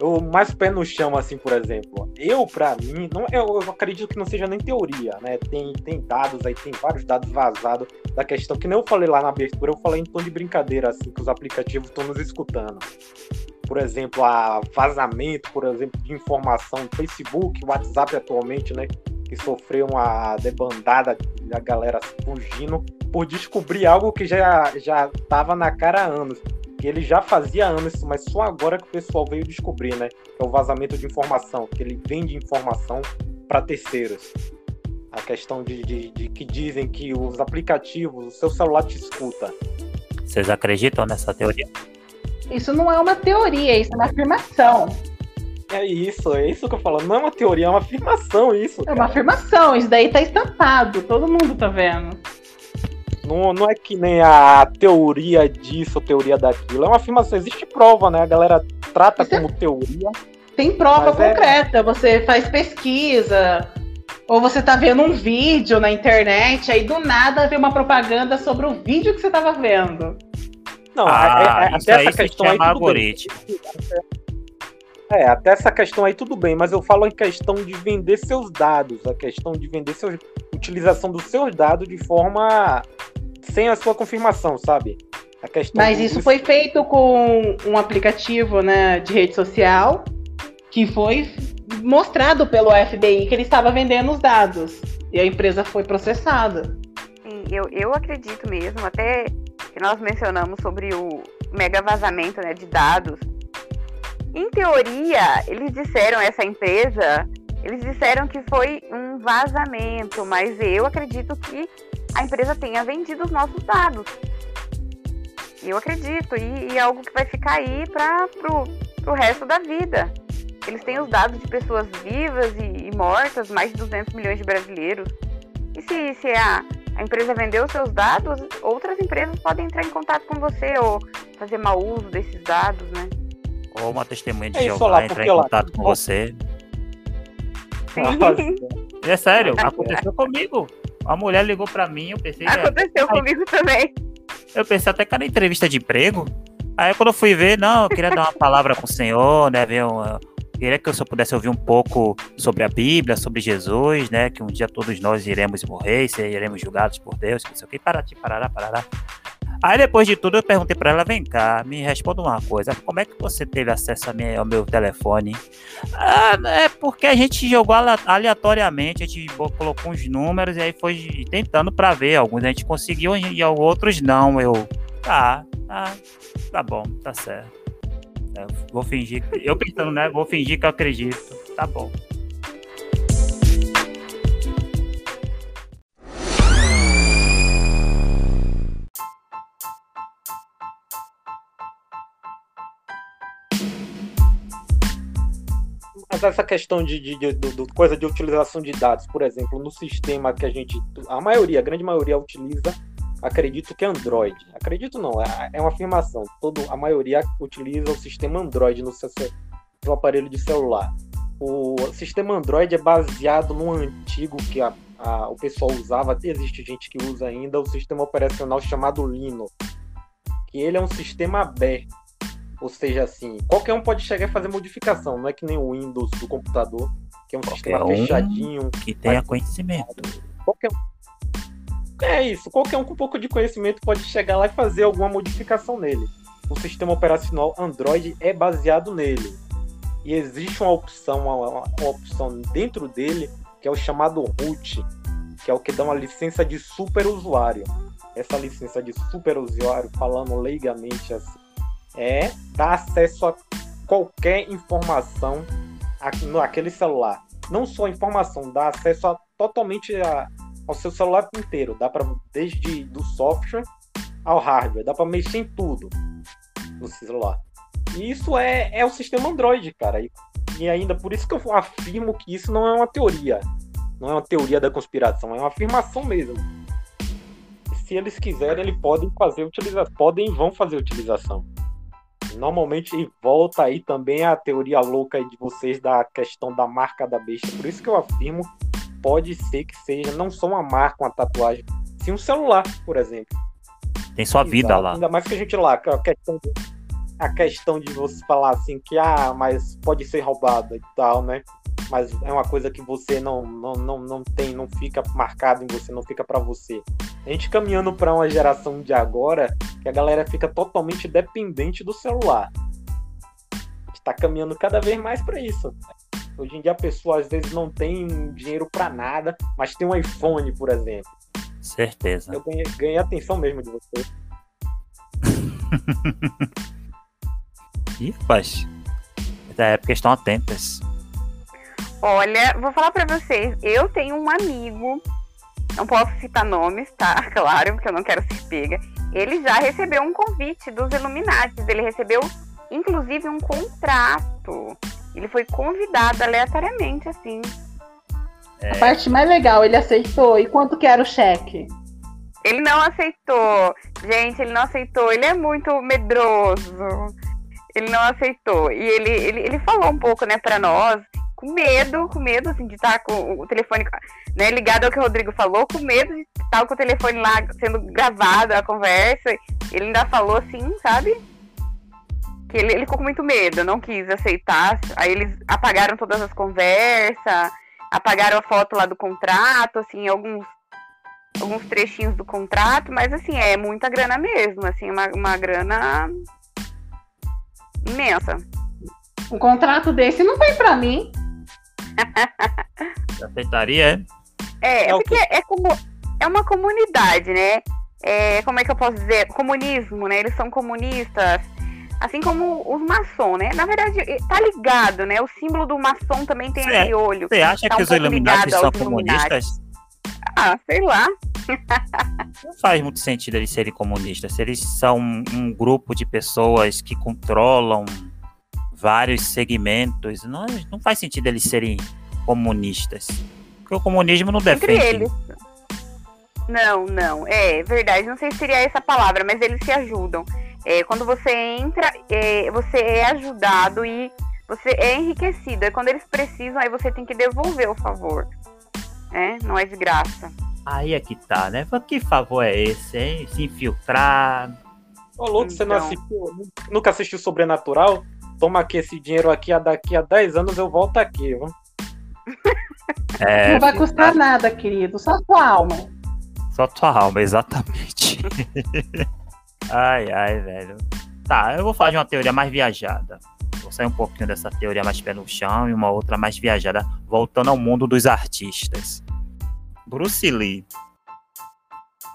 Speaker 2: Eu mais pé no chão assim, por exemplo. Eu pra mim, não, eu, eu acredito que não seja nem teoria, né? Tem tem dados aí, tem vários dados vazados da questão que nem eu falei lá na abertura, eu falei em tom de brincadeira assim que os aplicativos estão nos escutando por exemplo, a vazamento, por exemplo, de informação do Facebook, WhatsApp atualmente, né? Que sofreu uma debandada da galera fugindo por descobrir algo que já já estava na cara há anos. Que ele já fazia anos, mas só agora que o pessoal veio descobrir, né? Que é o vazamento de informação, que ele vende informação para terceiros. A questão de, de- de que dizem que os aplicativos, o seu celular te escuta.
Speaker 1: Vocês acreditam nessa teoria?
Speaker 4: isso não é uma teoria, isso é uma afirmação.
Speaker 2: É isso, é isso que eu falo. Não é uma teoria, é uma afirmação isso.
Speaker 4: É uma
Speaker 2: cara.
Speaker 4: afirmação, isso daí tá estampado, todo mundo tá vendo.
Speaker 2: Não, não é que nem a teoria disso, teoria daquilo. É uma afirmação, existe prova, né? A galera trata
Speaker 4: Isso é-
Speaker 2: como teoria.
Speaker 4: Tem prova
Speaker 2: é-
Speaker 4: concreta, você faz pesquisa, ou você tá vendo um vídeo na internet, aí do nada vem uma propaganda sobre o vídeo que você tava vendo.
Speaker 2: Não,
Speaker 1: Ah,
Speaker 2: é- é-
Speaker 1: isso
Speaker 2: até
Speaker 1: aí
Speaker 2: essa questão aí
Speaker 1: chama
Speaker 2: tudo
Speaker 1: algoritmo.
Speaker 2: É, até essa questão aí tudo bem, mas eu falo em questão de vender seus dados, a questão de vender seus, utilização dos seus dados de forma sem a sua confirmação, sabe?
Speaker 4: A questão Mas isso foi feito com um aplicativo né, de rede social que foi mostrado pelo FBI que ele estava vendendo os dados e a empresa foi processada.
Speaker 3: Sim, eu, eu acredito mesmo, até que nós mencionamos sobre o mega vazamento né, de dados. Em teoria, eles disseram, essa empresa, eles disseram que foi um vazamento, mas eu acredito que a empresa tenha vendido os nossos dados. Eu acredito, e, e é algo que vai ficar aí para pro resto da vida. Eles têm os dados de pessoas vivas e, e mortas, mais de 200 milhões de brasileiros. E se, se a, a empresa vendeu os seus dados, outras empresas podem entrar em contato com você ou fazer mau uso desses dados, né?
Speaker 1: Ou uma testemunha de é Jeová entrar em contato lá, com você. É sério, aconteceu comigo. A mulher ligou pra mim, eu pensei.
Speaker 3: Aconteceu é... comigo também.
Speaker 1: Eu pensei até que era entrevista de emprego. Aí quando eu fui ver, não, eu queria dar uma palavra com o senhor, né? Ver uma, queria que eu só pudesse ouvir um pouco sobre a Bíblia, sobre Jesus, né? Que um dia todos nós iremos morrer, e seremos julgados por Deus, não sei o que, parará, parará, parará. Aí depois de tudo eu perguntei para ela, vem cá, me responda uma coisa, como é que você teve acesso minha, ao meu telefone? Ah, é porque a gente jogou aleatoriamente, a gente colocou uns números e aí foi tentando para ver, alguns a gente conseguiu e outros não, eu, tá, tá, tá bom, tá certo. Vou fingir, eu pensando, né, vou fingir que eu acredito, tá bom.
Speaker 2: Mas essa questão de, de, de, de, coisa de utilização de dados, por exemplo, no sistema que a gente. A maioria, a grande maioria utiliza, acredito que é Android. Acredito não, é, é uma afirmação. Todo, a maioria utiliza o sistema Android no seu, seu aparelho de celular. O sistema Android é baseado no antigo que a, a, o pessoal usava, existe gente que usa ainda, o sistema operacional chamado Linux. Que ele é um sistema aberto ou seja, assim, qualquer um pode chegar e fazer modificação, não é que nem o Windows do computador, que é um qualquer sistema um fechadinho.
Speaker 1: Que tenha conhecimento.
Speaker 2: Qualquer É isso, qualquer um com um pouco de conhecimento pode chegar lá e fazer alguma modificação nele. O sistema operacional Android é baseado nele. E existe uma opção, uma, uma opção dentro dele que é o chamado root, que é o que dá uma licença de super usuário. Essa licença de super usuário, falando leigamente assim, é dar acesso a qualquer informação naquele celular. Não só informação, dá acesso a, totalmente a, ao seu celular inteiro. Dá para desde do software ao hardware, dá para mexer em tudo no celular. E isso é, é o sistema Android, cara. E, e ainda por isso que eu afirmo que isso não é uma teoria. Não é uma teoria da conspiração, é uma afirmação mesmo. Se eles quiserem, eles podem fazer utilização, podem vão fazer utilização normalmente volta aí também a teoria louca de vocês da questão da marca da besta. Por isso que eu afirmo, pode ser que seja não só uma marca, uma tatuagem, sim um celular, por exemplo.
Speaker 1: Tem sua Exato. vida lá.
Speaker 2: Ainda mais que a gente lá, a questão de, a questão de você falar assim que ah, mas pode ser roubado e tal, né? Mas é uma coisa que você não, não, não, não tem, não fica marcado em você, não fica para você. A gente caminhando para uma geração de agora que a galera fica totalmente dependente do celular. A gente tá caminhando cada vez mais para isso. Hoje em dia a pessoa às vezes não tem dinheiro para nada, mas tem um iPhone, por exemplo.
Speaker 1: Certeza.
Speaker 2: Eu ganhei, ganhei atenção mesmo de você.
Speaker 1: Ih, rapaz. Da época estão atentas.
Speaker 3: Olha, vou falar para vocês, eu tenho um amigo, não posso citar nomes, tá? Claro, porque eu não quero ser pega. Ele já recebeu um convite dos Illuminati, ele recebeu inclusive um contrato. Ele foi convidado aleatoriamente, assim.
Speaker 4: É... A parte mais legal, ele aceitou. E quanto que era o cheque?
Speaker 3: Ele não aceitou. Gente, ele não aceitou. Ele é muito medroso. Ele não aceitou. E ele, ele, ele falou um pouco, né, pra nós com medo, com medo, assim, de estar com o telefone né, ligado ao que o Rodrigo falou, com medo de estar com o telefone lá sendo gravado a conversa. Ele ainda falou assim, sabe? Que ele, ele ficou com muito medo, não quis aceitar. Aí eles apagaram todas as conversas. apagaram a foto lá do contrato, assim, alguns alguns trechinhos do contrato, mas assim, é muita grana mesmo, assim, uma, uma grana imensa.
Speaker 4: Um contrato desse não vem pra mim.
Speaker 1: Aceitaria,
Speaker 3: é? É,
Speaker 2: É
Speaker 3: porque é como é uma comunidade, né? É, como é que eu posso dizer? Comunismo, né? Eles são comunistas, assim como os maçom, né? Na verdade, tá ligado, né? O símbolo do maçom também tem
Speaker 1: Cê-
Speaker 3: aquele olho.
Speaker 1: Você acha
Speaker 3: Tá
Speaker 1: que
Speaker 3: um
Speaker 1: os Illuminati
Speaker 3: ligado
Speaker 1: são comunistas?
Speaker 3: Ah, sei lá.
Speaker 1: Não faz muito sentido eles serem comunistas. Se eles são um grupo de pessoas que controlam vários segmentos, não, não faz sentido eles serem comunistas. Porque o comunismo não
Speaker 3: Entre
Speaker 1: defende.
Speaker 3: eles. Não, não. É verdade. Não sei se seria essa palavra, mas eles se ajudam. É, quando você entra, é, você é ajudado e você é enriquecido. É quando eles precisam, aí você tem que devolver o favor. É, não é de graça.
Speaker 1: Aí é que tá, né? Que favor é esse, hein? Se infiltrar.
Speaker 2: Ô, louco, você não
Speaker 3: Então.
Speaker 2: assistiu, nunca assistiu Sobrenatural? Toma aqui esse dinheiro aqui, a daqui a 10 anos eu volto aqui, viu?
Speaker 1: É,
Speaker 4: não vai custar nada, querido. Só sua alma.
Speaker 1: Só tua alma, exatamente. ai, ai, velho. Tá, eu vou falar de uma teoria mais viajada. Vou sair um pouquinho dessa teoria mais pé no chão e uma outra mais viajada, voltando ao mundo dos artistas. Bruce Lee.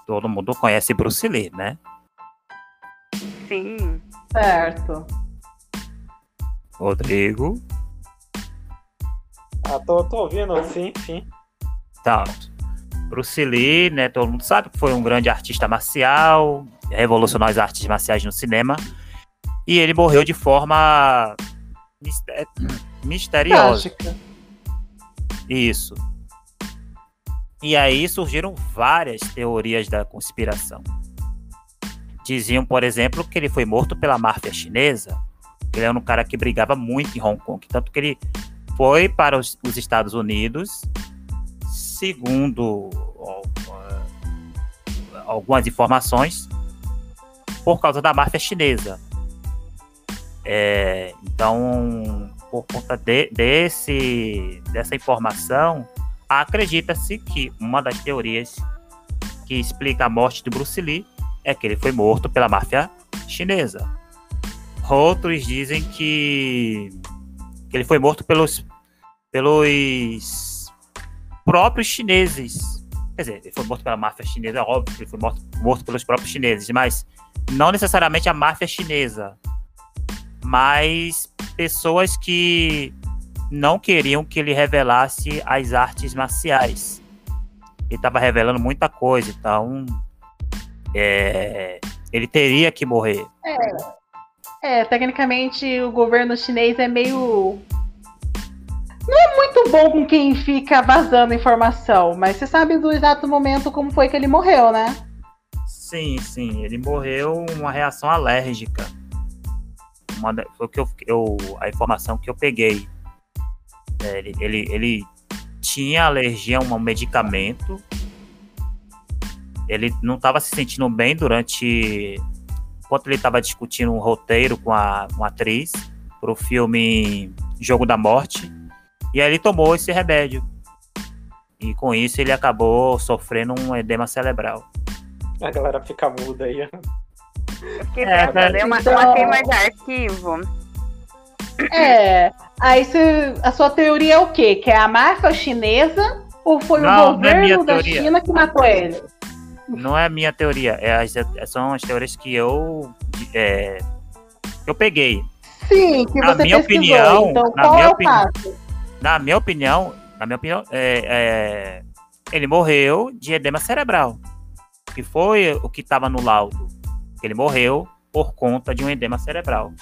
Speaker 1: Todo mundo conhece Bruce Lee, né?
Speaker 3: Sim.
Speaker 4: Certo.
Speaker 1: Rodrigo.
Speaker 2: Ah, tô, tô ouvindo, sim, sim.
Speaker 1: Tá. Bruce Lee, né? Todo mundo sabe que foi um grande artista marcial, revolucionou as artes marciais no cinema. E ele morreu de forma mister- misteriosa.
Speaker 4: Trágica.
Speaker 1: Isso. E aí surgiram várias teorias da conspiração. Diziam, por exemplo, que ele foi morto pela máfia chinesa. Ele era um cara que brigava muito em Hong Kong. Tanto que ele foi para os, os Estados Unidos, segundo algumas informações, por causa da máfia chinesa. É, então, por conta de- desse, dessa informação, acredita-se que uma das teorias que explica a morte de Bruce Lee é que ele foi morto pela máfia chinesa. Outros dizem que, ele foi morto pelos, pelos próprios chineses. Quer dizer, ele foi morto pela máfia chinesa, óbvio que ele foi morto, morto pelos próprios chineses, mas não necessariamente a máfia chinesa, mas pessoas que não queriam que ele revelasse as artes marciais. Ele estava revelando muita coisa, então é, ele teria que morrer.
Speaker 4: É, tecnicamente o governo chinês é meio. Não é muito bom com quem fica vazando informação, mas você sabe do exato momento como foi que ele morreu, né?
Speaker 1: Sim, sim, ele morreu uma reação alérgica. Uma da- foi que eu, eu- a informação que eu peguei. É, ele, ele, ele tinha alergia a um medicamento. Ele não estava se sentindo bem durante. Enquanto ele estava discutindo um roteiro com a, uma atriz para o filme Jogo da Morte. E aí ele tomou esse remédio. E com isso ele acabou sofrendo um edema cerebral.
Speaker 2: A galera fica muda aí.
Speaker 3: Fiquei
Speaker 1: É,
Speaker 3: pensando, é uma,
Speaker 4: então-
Speaker 3: uma queima de arquivo.
Speaker 4: É. Aí você- a sua teoria é o quê? Que é a máfia chinesa ou foi
Speaker 1: Não,
Speaker 4: o
Speaker 1: é
Speaker 4: governo da
Speaker 1: teoria.
Speaker 4: China que matou ele?
Speaker 1: Não é a minha teoria, é as- são as teorias que eu é, eu peguei.
Speaker 4: Sim, que
Speaker 1: Na
Speaker 4: você
Speaker 1: minha opinião,
Speaker 4: então,
Speaker 1: na minha
Speaker 4: é
Speaker 1: opinião-? Na minha opinião, na minha opinião, é, é, ele morreu de edema cerebral, que foi o que estava no laudo. Ele morreu por conta de um edema cerebral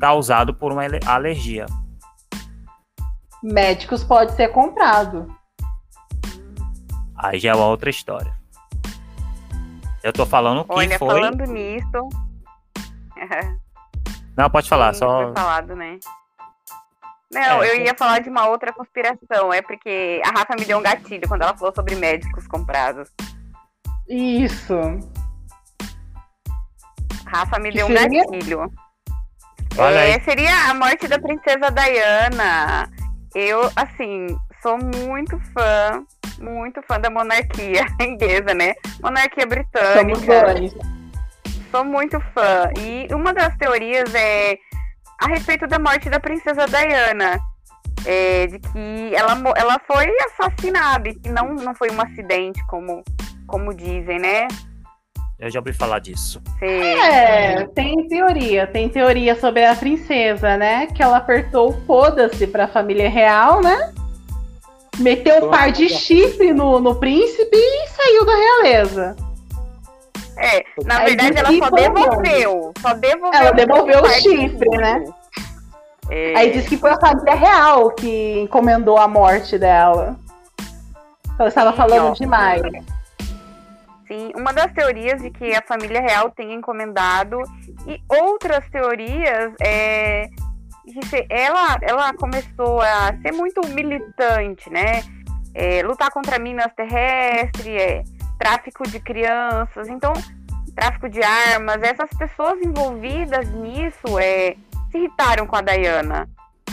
Speaker 1: causado por uma ale- alergia.
Speaker 4: Médicos pode ser comprado.
Speaker 1: Aí já é uma outra história. Eu tô falando que
Speaker 3: Olha,
Speaker 1: foi.
Speaker 3: falando nisso.
Speaker 1: Não, pode falar,
Speaker 3: Sim,
Speaker 1: só.
Speaker 3: Foi falado, né? Não,
Speaker 1: É,
Speaker 3: eu ia falar de uma outra conspiração. É porque a Rafa me deu um gatilho quando ela falou sobre médicos comprados.
Speaker 4: Isso.
Speaker 3: Rafa me
Speaker 4: Que
Speaker 3: deu um
Speaker 4: seria?
Speaker 3: gatilho.
Speaker 1: Olha aí.
Speaker 3: É, seria a morte da princesa Diana. Eu, assim, sou muito fã, muito fã da monarquia inglesa, né? Monarquia britânica. Sou muito fã. E uma das teorias é a respeito da morte da princesa Diana. É, de que ela, ela foi assassinada e que não, não foi um acidente, como, como dizem, né?
Speaker 1: Eu já ouvi falar disso.
Speaker 3: Cê-
Speaker 4: É, tem teoria. Tem teoria sobre a princesa, né? Que ela apertou o foda-se pra família real, né? Meteu um par de chifre no, no príncipe e saiu da realeza.
Speaker 3: É, na
Speaker 4: Aí
Speaker 3: verdade ela só devolveu. Só devolveu.
Speaker 4: Ela devolveu o chifre,
Speaker 3: do-
Speaker 4: né?
Speaker 3: É,
Speaker 4: Aí diz que foi a família real que encomendou a morte dela. Ela estava
Speaker 3: Sim,
Speaker 4: falando
Speaker 3: ó.
Speaker 4: demais.
Speaker 3: Sim, uma das teorias de que a família real tenha encomendado e outras teorias é de ser- ela ela começou a ser muito militante, né? É, lutar contra minas terrestres, é, tráfico de crianças, então tráfico de armas. Essas pessoas envolvidas nisso é, se irritaram com a Diana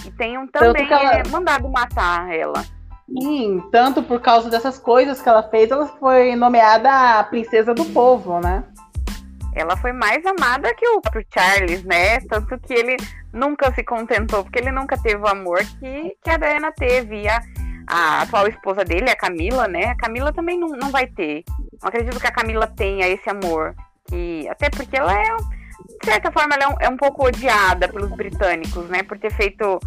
Speaker 3: e tenham também
Speaker 4: ela-
Speaker 3: é, mandado matar ela.
Speaker 4: Sim, tanto por causa dessas coisas que ela fez, ela foi nomeada a princesa do povo, né?
Speaker 3: ela foi mais amada que o próprio Charles, né? Tanto que ele nunca se contentou, porque ele nunca teve o amor que, que a Diana teve. E a, a atual esposa dele, a Camila, né? A Camila também não, não vai ter. Não acredito que a Camila tenha esse amor. Que, até porque ela é, de certa forma, ela é um, é um pouco odiada pelos britânicos, né? Por ter feito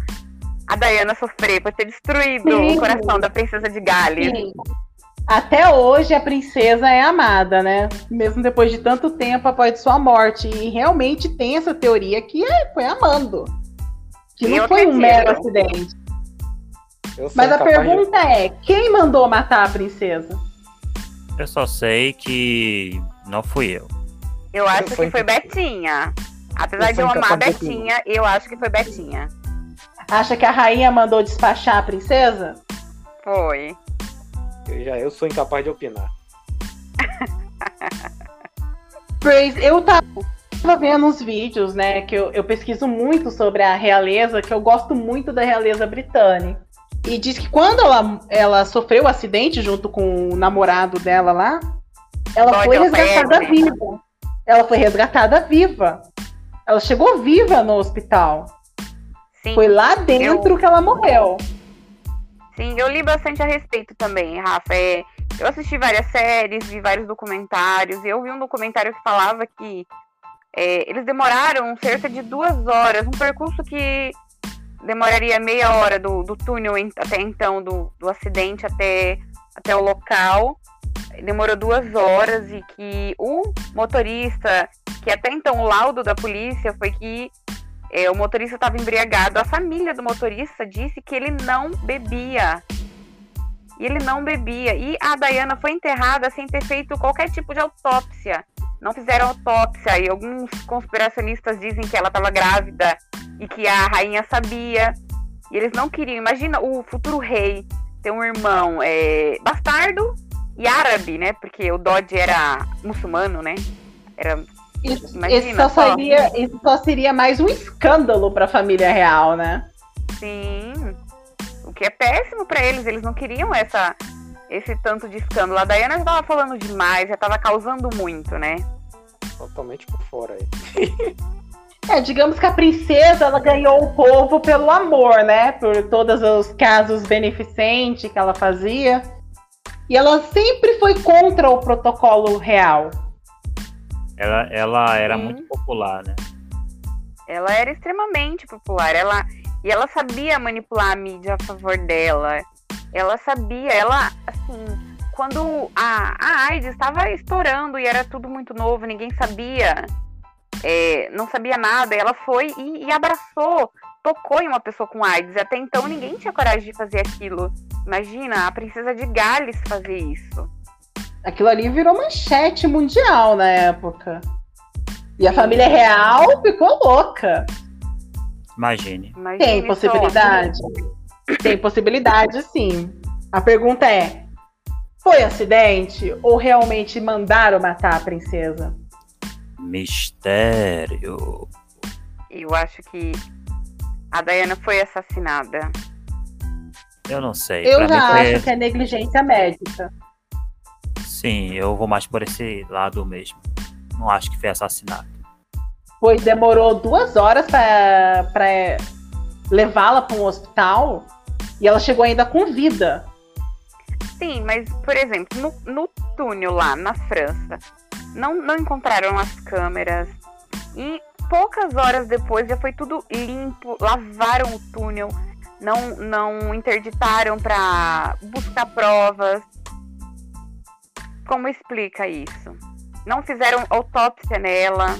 Speaker 3: a Diana sofrer, por ter destruído
Speaker 4: Sim.
Speaker 3: o coração da princesa de Gales.
Speaker 4: Sim. Até hoje a princesa é amada, né? Mesmo depois de tanto tempo após sua morte. E realmente tem essa teoria que é- foi amando. Que não foi um mero acidente. Mas a
Speaker 5: incapaz de-
Speaker 4: pergunta é: quem mandou matar a princesa?
Speaker 1: Eu só sei que não fui eu.
Speaker 3: Eu acho que foi Betinha. Apesar
Speaker 5: Eu
Speaker 3: de eu amar Betinha, eu acho que foi Betinha.
Speaker 4: Acha que a rainha mandou despachar a princesa?
Speaker 3: Foi.
Speaker 5: Eu, já, eu sou incapaz de opinar.
Speaker 4: Eu tava vendo uns vídeos, né? Que eu, eu pesquiso muito sobre a realeza, que eu gosto muito da realeza britânica. E diz que quando ela, ela sofreu o acidente junto com o namorado dela lá, ela
Speaker 3: Lord
Speaker 4: foi resgatada
Speaker 3: Edwin.
Speaker 4: viva. Ela foi resgatada viva. Ela chegou viva no hospital.
Speaker 3: Sim,
Speaker 4: Foi lá dentro que ela morreu.
Speaker 3: Sim, eu li bastante a respeito também, Rafa. É, eu assisti várias séries, vi vários documentários, e eu vi um documentário que falava que é, eles demoraram cerca de duas horas, um percurso que demoraria meia hora do, do túnel até então, do, do acidente até, até o local. Demorou duas horas e que o motorista, que até então o laudo da polícia foi que é, o motorista estava embriagado. A família do motorista disse que ele não bebia. E ele não bebia. E a Diana foi enterrada sem ter feito qualquer tipo de autópsia. Não fizeram autópsia. E alguns conspiracionistas dizem que ela estava grávida e que a rainha sabia. E eles não queriam. Imagina o futuro rei ter um irmão é, bastardo e árabe, né? Porque o Dodge era muçulmano, né? Era
Speaker 4: Isso,
Speaker 3: Imagina
Speaker 4: isso só
Speaker 3: só.
Speaker 4: seria, isso só seria mais um escândalo para a família real, né?
Speaker 3: Sim. O que é péssimo pra eles, eles não queriam essa esse tanto de escândalo. A Diana já tava falando demais, já tava causando muito, né?
Speaker 5: Totalmente por fora aí.
Speaker 4: É, digamos que a princesa ela ganhou o povo pelo amor, né? Por todos os casos beneficentes que ela fazia. E ela sempre foi contra o protocolo real.
Speaker 1: Ela, ela era
Speaker 3: Sim.
Speaker 1: muito popular, né?
Speaker 3: Ela era extremamente popular, ela e ela sabia manipular a mídia a favor dela. Ela sabia, ela assim, quando a, a AIDS estava estourando e era tudo muito novo, ninguém sabia, é, não sabia nada, ela foi e, e abraçou, tocou em uma pessoa com AIDS. Até então ninguém tinha coragem de fazer aquilo. Imagina, a princesa de Gales fazer isso.
Speaker 4: Aquilo ali virou manchete mundial na época. E a família real ficou louca.
Speaker 1: Imagine.
Speaker 3: Imagine
Speaker 4: Tem
Speaker 3: só.
Speaker 4: possibilidade? Tem possibilidade, sim. A pergunta é: foi acidente ou realmente mandaram matar a princesa?
Speaker 1: Mistério.
Speaker 3: Eu acho que a Diana foi assassinada.
Speaker 1: Eu não sei.
Speaker 4: Eu
Speaker 1: Pra
Speaker 4: já
Speaker 1: mim foi-
Speaker 4: acho que é negligência médica.
Speaker 1: Sim, eu vou mais por esse lado mesmo. Não acho que foi assassinato.
Speaker 4: Pois demorou duas horas pra, pra levá-la para um hospital e ela chegou ainda com vida.
Speaker 3: Sim, mas, por exemplo, no, no túnel lá na França, não, não encontraram as câmeras. E poucas horas depois já foi tudo limpo, lavaram o túnel, não, não interditaram para buscar provas. Como explica isso? Não fizeram autópsia nela.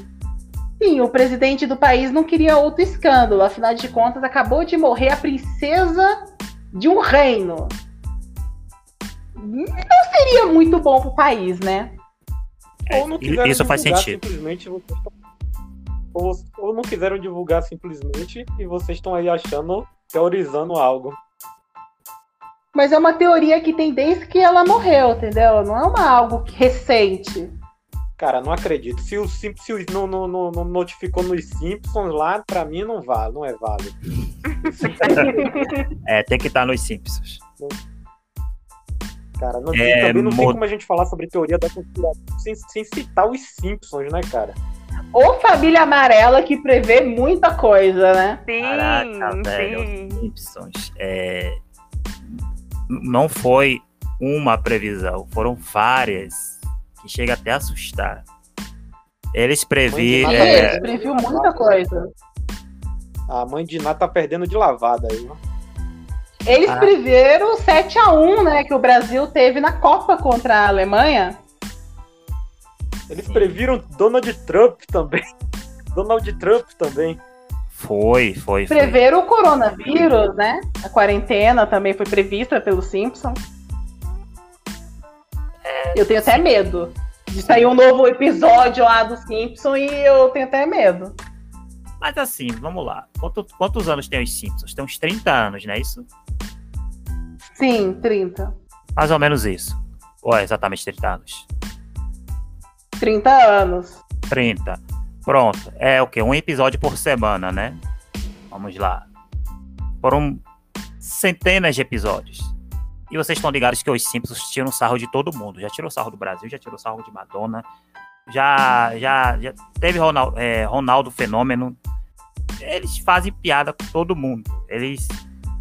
Speaker 4: Sim, o presidente do país não queria outro escândalo. Afinal de contas, acabou de morrer a princesa de um reino. Não seria muito bom pro país, né?
Speaker 2: Ou não quiseram
Speaker 1: isso faz
Speaker 2: divulgar
Speaker 1: sentido.
Speaker 2: Simplesmente vocês ou, ou não quiseram divulgar simplesmente e vocês estão aí achando, teorizando algo.
Speaker 4: Mas é uma teoria que tem desde que ela morreu, entendeu? Não é uma algo recente.
Speaker 2: Cara, não acredito. Se o Simpsons não, não, não, não notificou nos Simpsons lá, pra mim não vale, não é válido.
Speaker 1: É, tem que estar nos Simpsons.
Speaker 2: Cara, não,
Speaker 1: É,
Speaker 2: também não tem
Speaker 1: mo-
Speaker 2: como a gente falar sobre teoria da conspiração sem, sem citar os Simpsons, né, cara?
Speaker 4: Ou família amarela que prevê muita coisa, né?
Speaker 3: Sim,
Speaker 1: Caraca, velho.
Speaker 3: sim.
Speaker 1: Simpsons. É, não foi uma previsão, foram várias que chega até a assustar. Eles previram.
Speaker 4: É,
Speaker 2: nada.
Speaker 4: Ele previu muita coisa.
Speaker 2: A mãe de Ná tá perdendo de lavada aí, né?
Speaker 4: Eles
Speaker 1: Ah.
Speaker 4: preveram 7x1, né? Que o Brasil teve na Copa contra a Alemanha.
Speaker 2: Eles previram Donald Trump também. Donald Trump também.
Speaker 1: Foi, foi, foi.
Speaker 4: Preveram o coronavírus, né? A quarentena também foi prevista pelo Simpson. Eu tenho até medo de sair um novo episódio lá do Simpson e eu tenho até medo.
Speaker 1: Mas assim, vamos lá. Quanto- quantos anos tem os Simpsons? Tem uns 30 anos, não é isso?
Speaker 4: Sim, 30.
Speaker 1: Mais ou menos isso. Ou é exatamente 30 anos?
Speaker 4: 30 anos.
Speaker 1: 30. Pronto. É o quê? Um episódio por semana, né? Vamos lá. Foram centenas de episódios. E vocês estão ligados que os Simpsons tiram sarro de todo mundo. Já tirou sarro do Brasil, já tirou sarro de Madonna. Já, já, já teve Ronaldo, é, Ronaldo Fenômeno. Eles fazem piada com todo mundo. Eles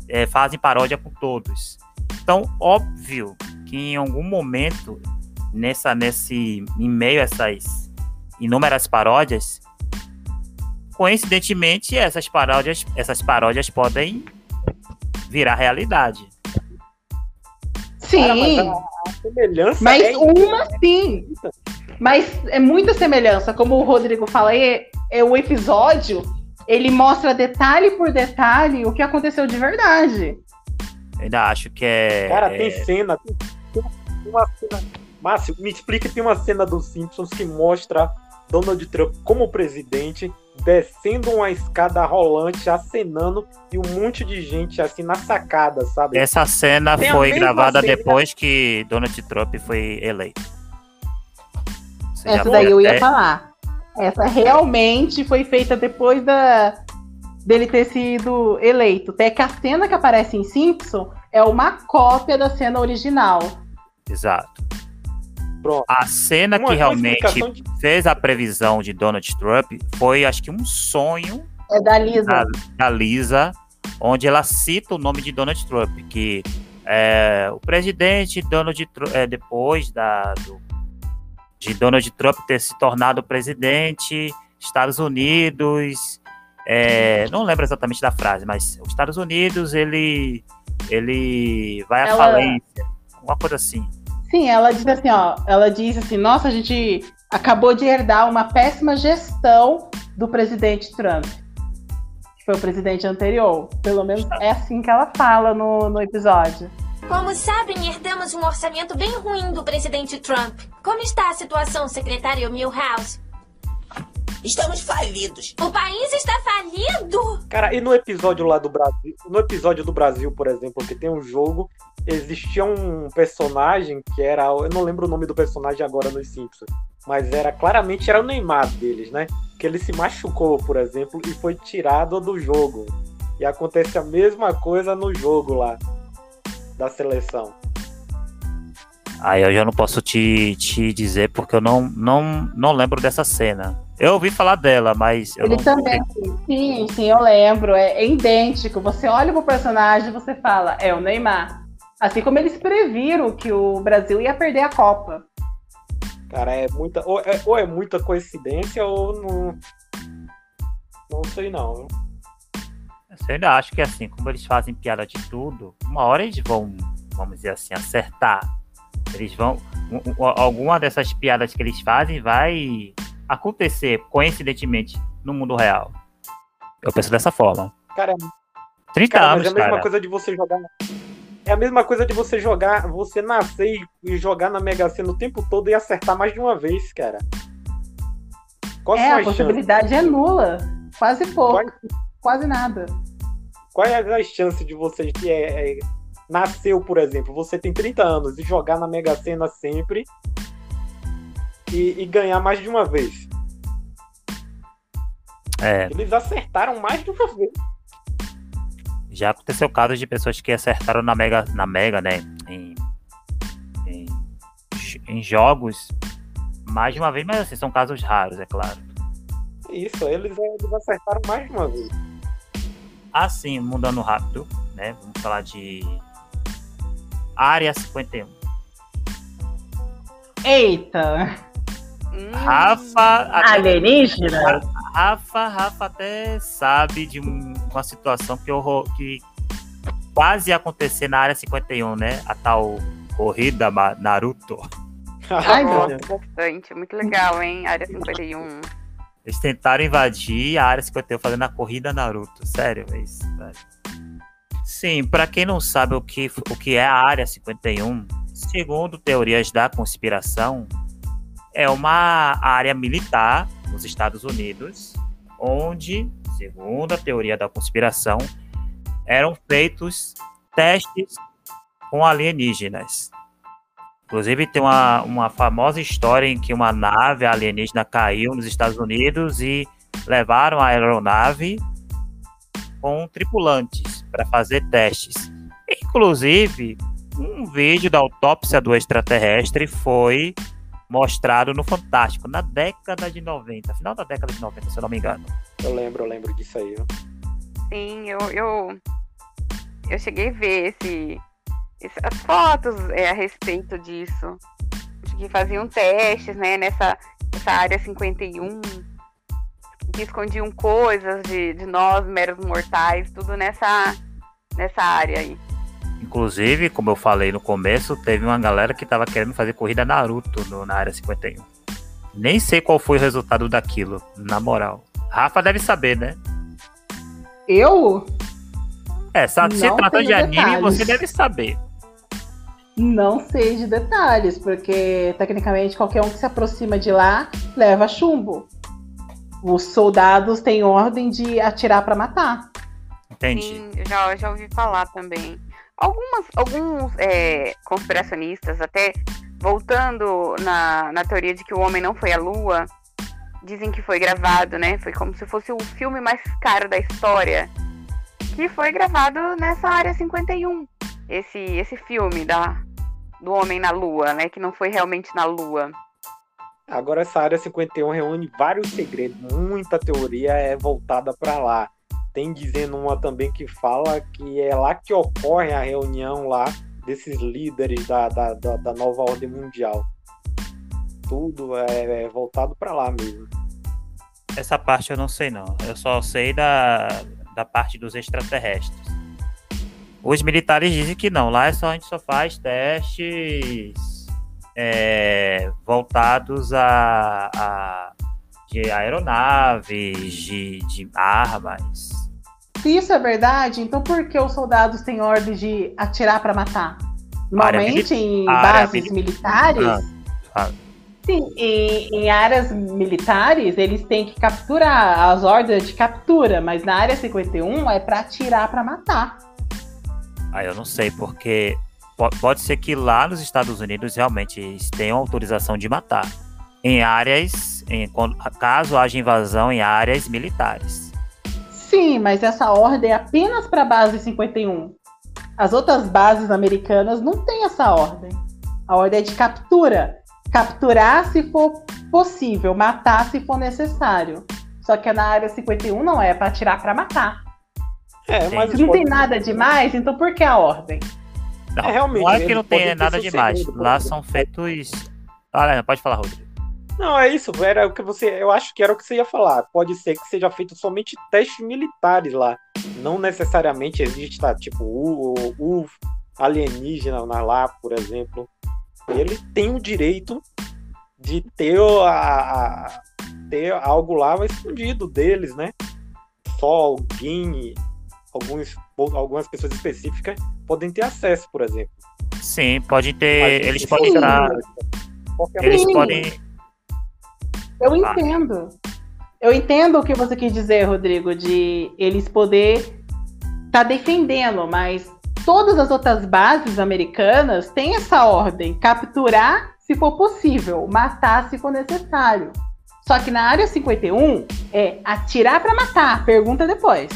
Speaker 1: é, fazem paródia com todos. Então, óbvio que em algum momento, nessa, nesse, em meio a essas inúmeras paródias, coincidentemente essas paródias, essas paródias podem virar realidade.
Speaker 4: Sim.
Speaker 2: Cara, mas a, a semelhança
Speaker 4: Mas
Speaker 2: é
Speaker 4: uma sim. Mas é muita semelhança. Como o Rodrigo fala aí, é o episódio, ele mostra detalhe por detalhe o que aconteceu de verdade.
Speaker 1: Eu ainda acho que é.
Speaker 2: Cara,
Speaker 1: é-
Speaker 2: tem cena. Tem, tem uma cena. Márcio, me explica, tem uma cena dos Simpsons que mostra Donald Trump como presidente descendo uma escada rolante, acenando e um monte de gente assim na sacada, sabe?
Speaker 1: Essa cena
Speaker 2: Tem
Speaker 1: foi gravada
Speaker 2: cena.
Speaker 1: depois que Donald Trump foi eleito. Você
Speaker 4: Essa daí eu ia
Speaker 1: até-
Speaker 4: falar. Essa realmente foi feita depois da dele ter sido eleito. Até que a cena que aparece em Simpson é uma cópia da cena original.
Speaker 1: Exato.
Speaker 2: Pronto.
Speaker 1: A cena
Speaker 2: Uma-
Speaker 1: que realmente
Speaker 2: de-
Speaker 1: fez a previsão de Donald Trump foi, acho que, um sonho
Speaker 4: É da Lisa.
Speaker 1: da, da Lisa, onde ela cita o nome de Donald Trump, que é, o presidente Donald Trump, é, depois da, do- de Donald Trump ter se tornado presidente, Estados Unidos, é, não lembro exatamente da frase, mas os Estados Unidos ele ele vai à
Speaker 4: Ela-
Speaker 1: falência, uma coisa assim.
Speaker 4: Sim, ela diz assim, ó, ela diz assim, nossa, a gente acabou de herdar uma péssima gestão do presidente Trump. Que foi o presidente anterior. Pelo menos é assim que ela fala no, no episódio.
Speaker 6: Como sabem, herdamos um orçamento bem ruim do presidente Trump. Como está a situação, secretário Milhouse?
Speaker 7: Estamos falidos.
Speaker 6: O país está falido?
Speaker 2: Cara, e no episódio lá do Brasil, no episódio do Brasil, por exemplo, que tem um jogo, existia um personagem que era, eu não lembro o nome do personagem agora nos Simpsons, mas era claramente era o Neymar deles, né? Que ele se machucou, por exemplo, e foi tirado do jogo. E acontece a mesma coisa no jogo lá. da seleção.
Speaker 1: Aí eu já não posso te, te dizer porque eu não, não, não lembro dessa cena. Eu ouvi falar dela, mas eu
Speaker 4: Ele
Speaker 1: não.
Speaker 4: também. Sim, sim, eu lembro. É, é idêntico. Você olha pro personagem e você fala, é o Neymar. Assim como eles previram que o Brasil ia perder a Copa.
Speaker 2: Cara, é muita. Ou é, ou é muita coincidência ou não. Não sei não. viu?
Speaker 1: Eu ainda acho que assim, como eles fazem piada de tudo, uma hora eles vão, vamos dizer assim, acertar. Eles vão. um- um- Alguma dessas piadas que eles fazem vai acontecer, coincidentemente, no mundo real. Eu penso dessa forma.
Speaker 2: Cara,
Speaker 1: 30
Speaker 2: cara, mas
Speaker 1: anos,
Speaker 2: é a mesma
Speaker 1: cara.
Speaker 2: coisa de você jogar. É a mesma coisa de você jogar, você nascer e- e jogar na Mega Sena o tempo todo e acertar mais de uma vez, cara. Qual
Speaker 4: É, a
Speaker 2: chances?
Speaker 4: possibilidade é nula. Quase pouco.
Speaker 2: Quais,
Speaker 4: Quase nada.
Speaker 2: quais as chances de você que é, é, nasceu, por exemplo, você tem 30 anos e jogar na Mega Sena sempre e, e ganhar mais de uma vez?
Speaker 1: É,
Speaker 2: Eles acertaram mais de uma vez.
Speaker 1: já aconteceu casos de pessoas que acertaram na Mega, na Mega né? Em, em, em jogos mais de uma vez, mas assim, são casos raros, é claro.
Speaker 2: Isso, eles, eles acertaram mais de uma vez.
Speaker 1: Assim, mudando rápido, né? Vamos falar de Área 51.
Speaker 4: Eita!
Speaker 3: Hum,
Speaker 1: Rafa, até,
Speaker 4: Alienígena?
Speaker 1: Rafa, Rafa até sabe de um- uma situação que, horror, que quase ia acontecer na Área 51, né? A tal corrida Naruto.
Speaker 4: Ai, meu Deus.
Speaker 3: bastante. Muito legal, hein? Área 51.
Speaker 1: Eles tentaram invadir a Área 51 fazendo a corrida Naruto. Sério, é isso. Sério. Sim, pra quem não sabe o que, o que é a Área 51, segundo teorias da conspiração, é uma área militar nos Estados Unidos, onde, segundo a teoria da conspiração, eram feitos testes com alienígenas. Inclusive, tem uma, uma famosa história em que uma nave alienígena caiu nos Estados Unidos e levaram a aeronave com tripulantes para fazer testes. Inclusive, um vídeo da autópsia do extraterrestre foi mostrado no Fantástico na década de 90, final da década de 90, se eu não me engano.
Speaker 2: Eu lembro, eu lembro disso aí. viu?
Speaker 3: Sim, eu, eu, eu cheguei a ver esse, esse- as fotos é, a respeito disso. De que faziam testes, né, nessa, nessa área 51, que escondiam coisas de, de nós, meros mortais, tudo nessa, nessa área aí.
Speaker 1: Inclusive, como eu falei no começo, teve uma galera que tava querendo fazer corrida Naruto no- na área 51. Nem sei qual foi o resultado daquilo, na moral. Rafa deve saber, né?
Speaker 4: Eu
Speaker 1: É, se
Speaker 4: Não
Speaker 1: trata de anime,
Speaker 4: detalhes.
Speaker 1: você deve saber.
Speaker 4: não sei de detalhes, porque tecnicamente qualquer um que se aproxima de lá leva chumbo. Os soldados têm ordem de atirar pra matar.
Speaker 1: Entendi.
Speaker 3: Sim, eu já, já ouvi falar também. Algumas, alguns é, conspiracionistas, até voltando na, na teoria de que o homem não foi à lua, dizem que foi gravado, né? Foi como se fosse o filme mais caro da história. Que foi gravado nessa área 51. Esse, esse filme da, do homem na lua, né? Que não foi realmente na lua.
Speaker 2: Agora essa área 51 reúne vários segredos, muita teoria é voltada para lá. Tem dizendo uma também que fala que é lá que ocorre a reunião lá desses líderes da, da, da, da nova ordem mundial. Tudo é, é voltado para lá mesmo.
Speaker 1: Essa parte eu não sei, não. Eu só sei da, da parte dos extraterrestres. Os militares dizem que não. Lá é só, a gente só faz testes é, voltados a, a de aeronaves, de, de armas.
Speaker 4: Se isso é verdade, então por que os soldados têm ordem de atirar pra matar? Normalmente em bases
Speaker 1: mili-
Speaker 4: militares.
Speaker 1: Ah, ah.
Speaker 4: Sim, em, em áreas militares, eles têm que capturar as ordens de captura, mas na área 51 é pra atirar pra matar.
Speaker 1: Ah, eu não sei, porque po- pode ser que lá nos Estados Unidos realmente eles tenham autorização de matar. Em áreas, em, caso haja invasão em áreas militares.
Speaker 4: Sim, mas essa ordem é apenas pra base 51. As outras bases americanas não têm essa ordem. A ordem é de captura. Capturar se for possível, matar se for necessário. Só que na área 51 não é, é para atirar para matar.
Speaker 2: É, mas
Speaker 4: Se não tem nada demais, então por que a ordem?
Speaker 1: Não,
Speaker 2: É, realmente,
Speaker 1: não é que não tem nada demais. Lá são feitos. Ah, pode falar, Rodrigo.
Speaker 2: Não, é isso, era o que você. Eu acho que era o que você ia falar. Pode ser que seja feito somente testes militares lá. Não necessariamente exista, tipo, o, o, o alienígena na- lá, por exemplo. Ele tem o direito de ter, a, a- ter algo lá escondido deles, né? Só alguém, alguns, algumas pessoas específicas podem ter acesso, por exemplo.
Speaker 1: Sim, pode ter.
Speaker 2: Mas
Speaker 1: Eles podem
Speaker 2: qualquer
Speaker 1: Eles podem.
Speaker 4: Eu
Speaker 1: Ah.
Speaker 4: entendo. Eu entendo o que você quis dizer, Rodrigo, de eles poder estar defendendo, mas todas as outras bases americanas têm essa ordem: capturar se for possível, matar se for necessário. Só que na área 51 é atirar para matar. Pergunta depois.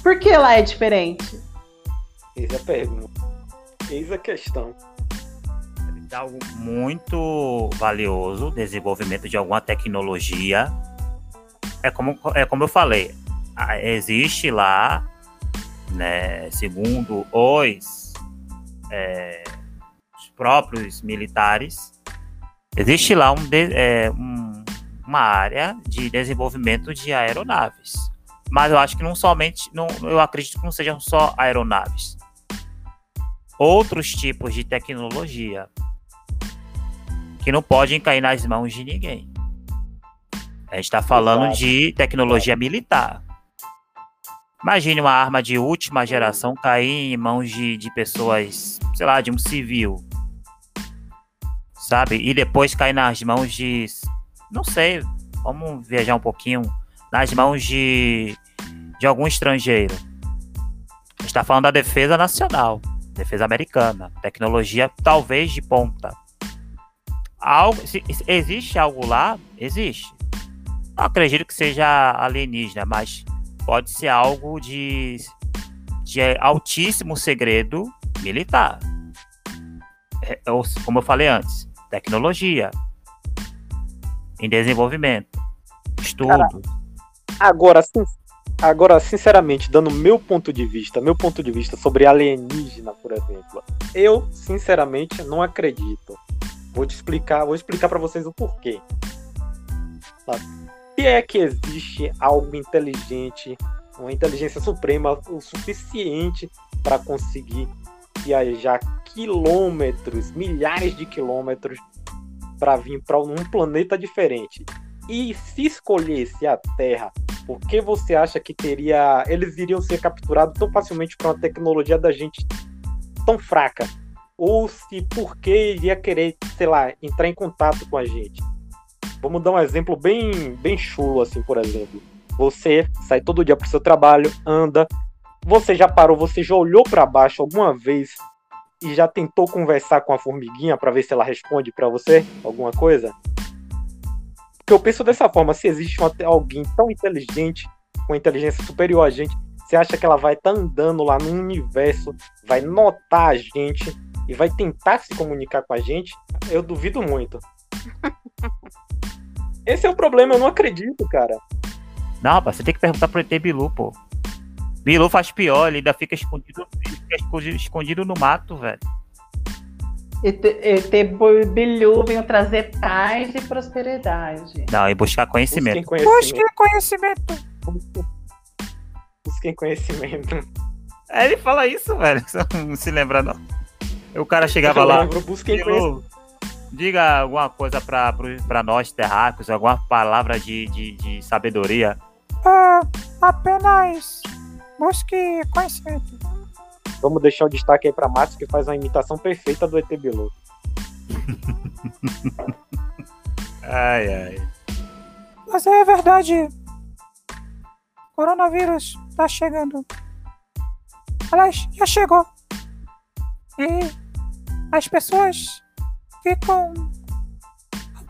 Speaker 4: Por que lá é diferente?
Speaker 2: Eis a pergunta. Eis a questão.
Speaker 1: De algo muito valioso, desenvolvimento de alguma tecnologia. É como, é como eu falei, existe lá, né, segundo os, é, os próprios militares, existe lá um de- é, um- uma área de desenvolvimento de aeronaves. Mas eu acho que não somente, não, eu acredito que não sejam só aeronaves. Outros tipos de tecnologia que não podem cair nas mãos de ninguém. A gente está falando
Speaker 2: Exato.
Speaker 1: de tecnologia militar. Imagine uma arma de última geração cair em mãos de, de pessoas, sei lá, de um civil. Sabe? E depois cair nas mãos de. Não sei, vamos viajar um pouquinho. Nas mãos de, de algum estrangeiro. A gente está falando da defesa nacional, defesa americana, tecnologia talvez de ponta algo, existe algo lá, existe. Acredito que seja alienígena, mas pode ser algo de, de altíssimo segredo militar. É, como eu falei antes, tecnologia em desenvolvimento, estudo.
Speaker 2: Agora, sin- agora, sinceramente, dando meu ponto de vista, meu ponto de vista sobre alienígena, por exemplo, eu, sinceramente, não acredito. Vou te explicar, vou explicar para vocês o porquê. Tá? Se é que existe algo inteligente, uma inteligência suprema o suficiente para conseguir viajar quilômetros, milhares de quilômetros para vir para um planeta diferente. E se escolhesse a Terra, por que você acha que teria eles iriam ser capturados tão facilmente com a tecnologia da gente tão fraca? Ou se por que iria querer, sei lá, entrar em contato com a gente? Vamos dar um exemplo bem, bem chulo, assim, por exemplo. Você sai todo dia pro seu trabalho, anda. Você já parou, você já olhou para baixo alguma vez e já tentou conversar com a formiguinha para ver se ela responde para você alguma coisa? Porque eu penso dessa forma, se existe uma- alguém tão inteligente, com inteligência superior a gente, você acha que ela vai estar andando lá no universo, vai notar a gente e vai tentar se comunicar com a gente? Eu duvido muito. Esse é o problema, eu não acredito, cara.
Speaker 1: Não, rapaz, você tem que perguntar pro ET Bilu, pô. Bilu faz pior, ele ainda fica escondido, ele fica escondido, no mato, velho.
Speaker 4: ET, ET Bilu veio trazer paz e prosperidade.
Speaker 1: Não, e buscar
Speaker 2: Busquem
Speaker 1: conhecimento.
Speaker 2: conhecimento.
Speaker 1: conhecimento.
Speaker 2: Busquem conhecimento.
Speaker 1: É, ele fala isso, velho. Você não se lembra, não. O cara chegava
Speaker 2: Eu
Speaker 1: lá.
Speaker 2: lembro, conhecimento.
Speaker 1: Bilu, diga alguma coisa pra nós, terráqueos, alguma palavra de, de, de sabedoria.
Speaker 8: Ah, apenas busque conhecimento.
Speaker 2: Vamos deixar o destaque aí pra Márcio, que faz uma imitação perfeita do ET Bilu.
Speaker 1: Ai, ai.
Speaker 8: Mas é verdade. Coronavírus tá chegando. Aliás, já chegou. E as pessoas ficam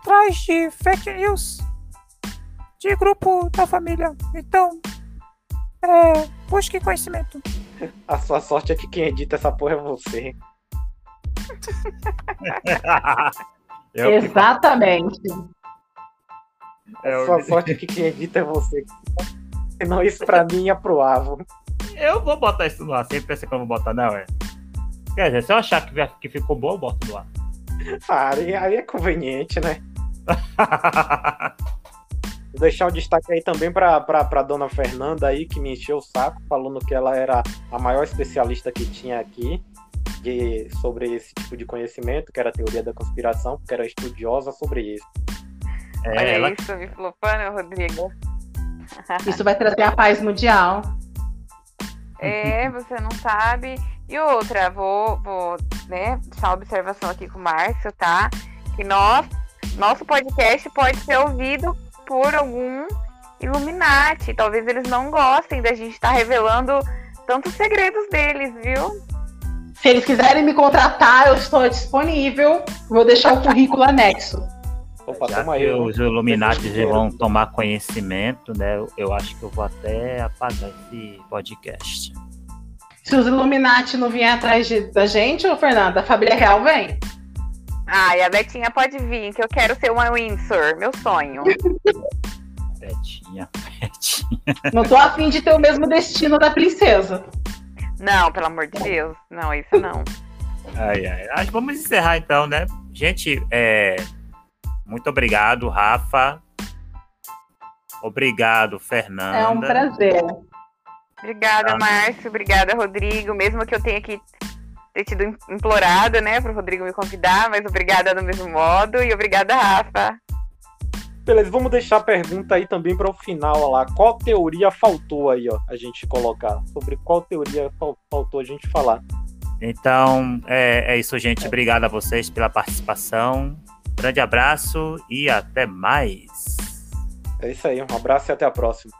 Speaker 8: atrás de fake news de grupo da família. Então, é, busque conhecimento.
Speaker 2: A sua sorte é que quem edita essa porra é você.
Speaker 1: Eu que-
Speaker 4: Exatamente.
Speaker 1: é,
Speaker 2: A sua sorte é que quem edita é você. Senão isso pra mim ia pro avo.
Speaker 1: Eu vou botar isso no ar. Sempre pensa que eu vou botar, não, é? Quer dizer, se eu achar que, que ficou bom, eu boto no ar.
Speaker 2: Ah, aí, aí é conveniente, né? Vou deixar o destaque aí também pra, pra, pra dona Fernanda aí, que me encheu o saco, falando que ela era a maior especialista que tinha aqui de, sobre esse tipo de conhecimento, que era a teoria da conspiração, porque era estudiosa sobre isso.
Speaker 1: É,
Speaker 3: Olha
Speaker 1: ela,
Speaker 3: isso, me flopando, Rodrigo.
Speaker 4: Isso vai trazer a paz mundial.
Speaker 3: É, você não sabe. E outra, vou, vou né, deixar uma observação aqui com o Márcio, tá? Que nós, nosso podcast pode ser ouvido por algum Illuminati. Talvez eles não gostem da gente estar revelando tantos segredos deles, viu?
Speaker 4: Se eles quiserem me contratar, eu estou disponível. Vou deixar o currículo anexo.
Speaker 2: Opa,
Speaker 1: já
Speaker 2: toma aí.
Speaker 1: os Illuminati vão tomar conhecimento, né? Eu acho que eu vou até apagar esse podcast.
Speaker 4: Se os Illuminati não vierem atrás de- da gente, ô Fernanda, a família real vem.
Speaker 3: Ah, e a Betinha pode vir, que eu quero ser uma Windsor, meu sonho.
Speaker 1: Betinha, Betinha.
Speaker 4: Não tô afim de ter o mesmo destino da princesa.
Speaker 3: Não, pelo amor de Deus. Não, isso não.
Speaker 1: Ai, ai. Acho que vamos encerrar então, né? Gente, é... muito obrigado, Rafa. Obrigado, Fernanda.
Speaker 4: É um prazer.
Speaker 3: Obrigada,
Speaker 1: Tá.
Speaker 3: Márcio. Obrigada, Rodrigo. Mesmo que eu tenha que ter tido implorado, né, pro Rodrigo me convidar, mas obrigada do mesmo modo. E obrigada, Rafa.
Speaker 2: Beleza, vamos deixar a pergunta aí também para o final ó lá. Qual teoria faltou aí, ó, a gente colocar? Sobre qual teoria fal- faltou a gente falar?
Speaker 1: Então, é, é isso, gente. Obrigado a vocês pela participação. Grande abraço e até mais.
Speaker 2: É isso aí, um abraço e até a próxima.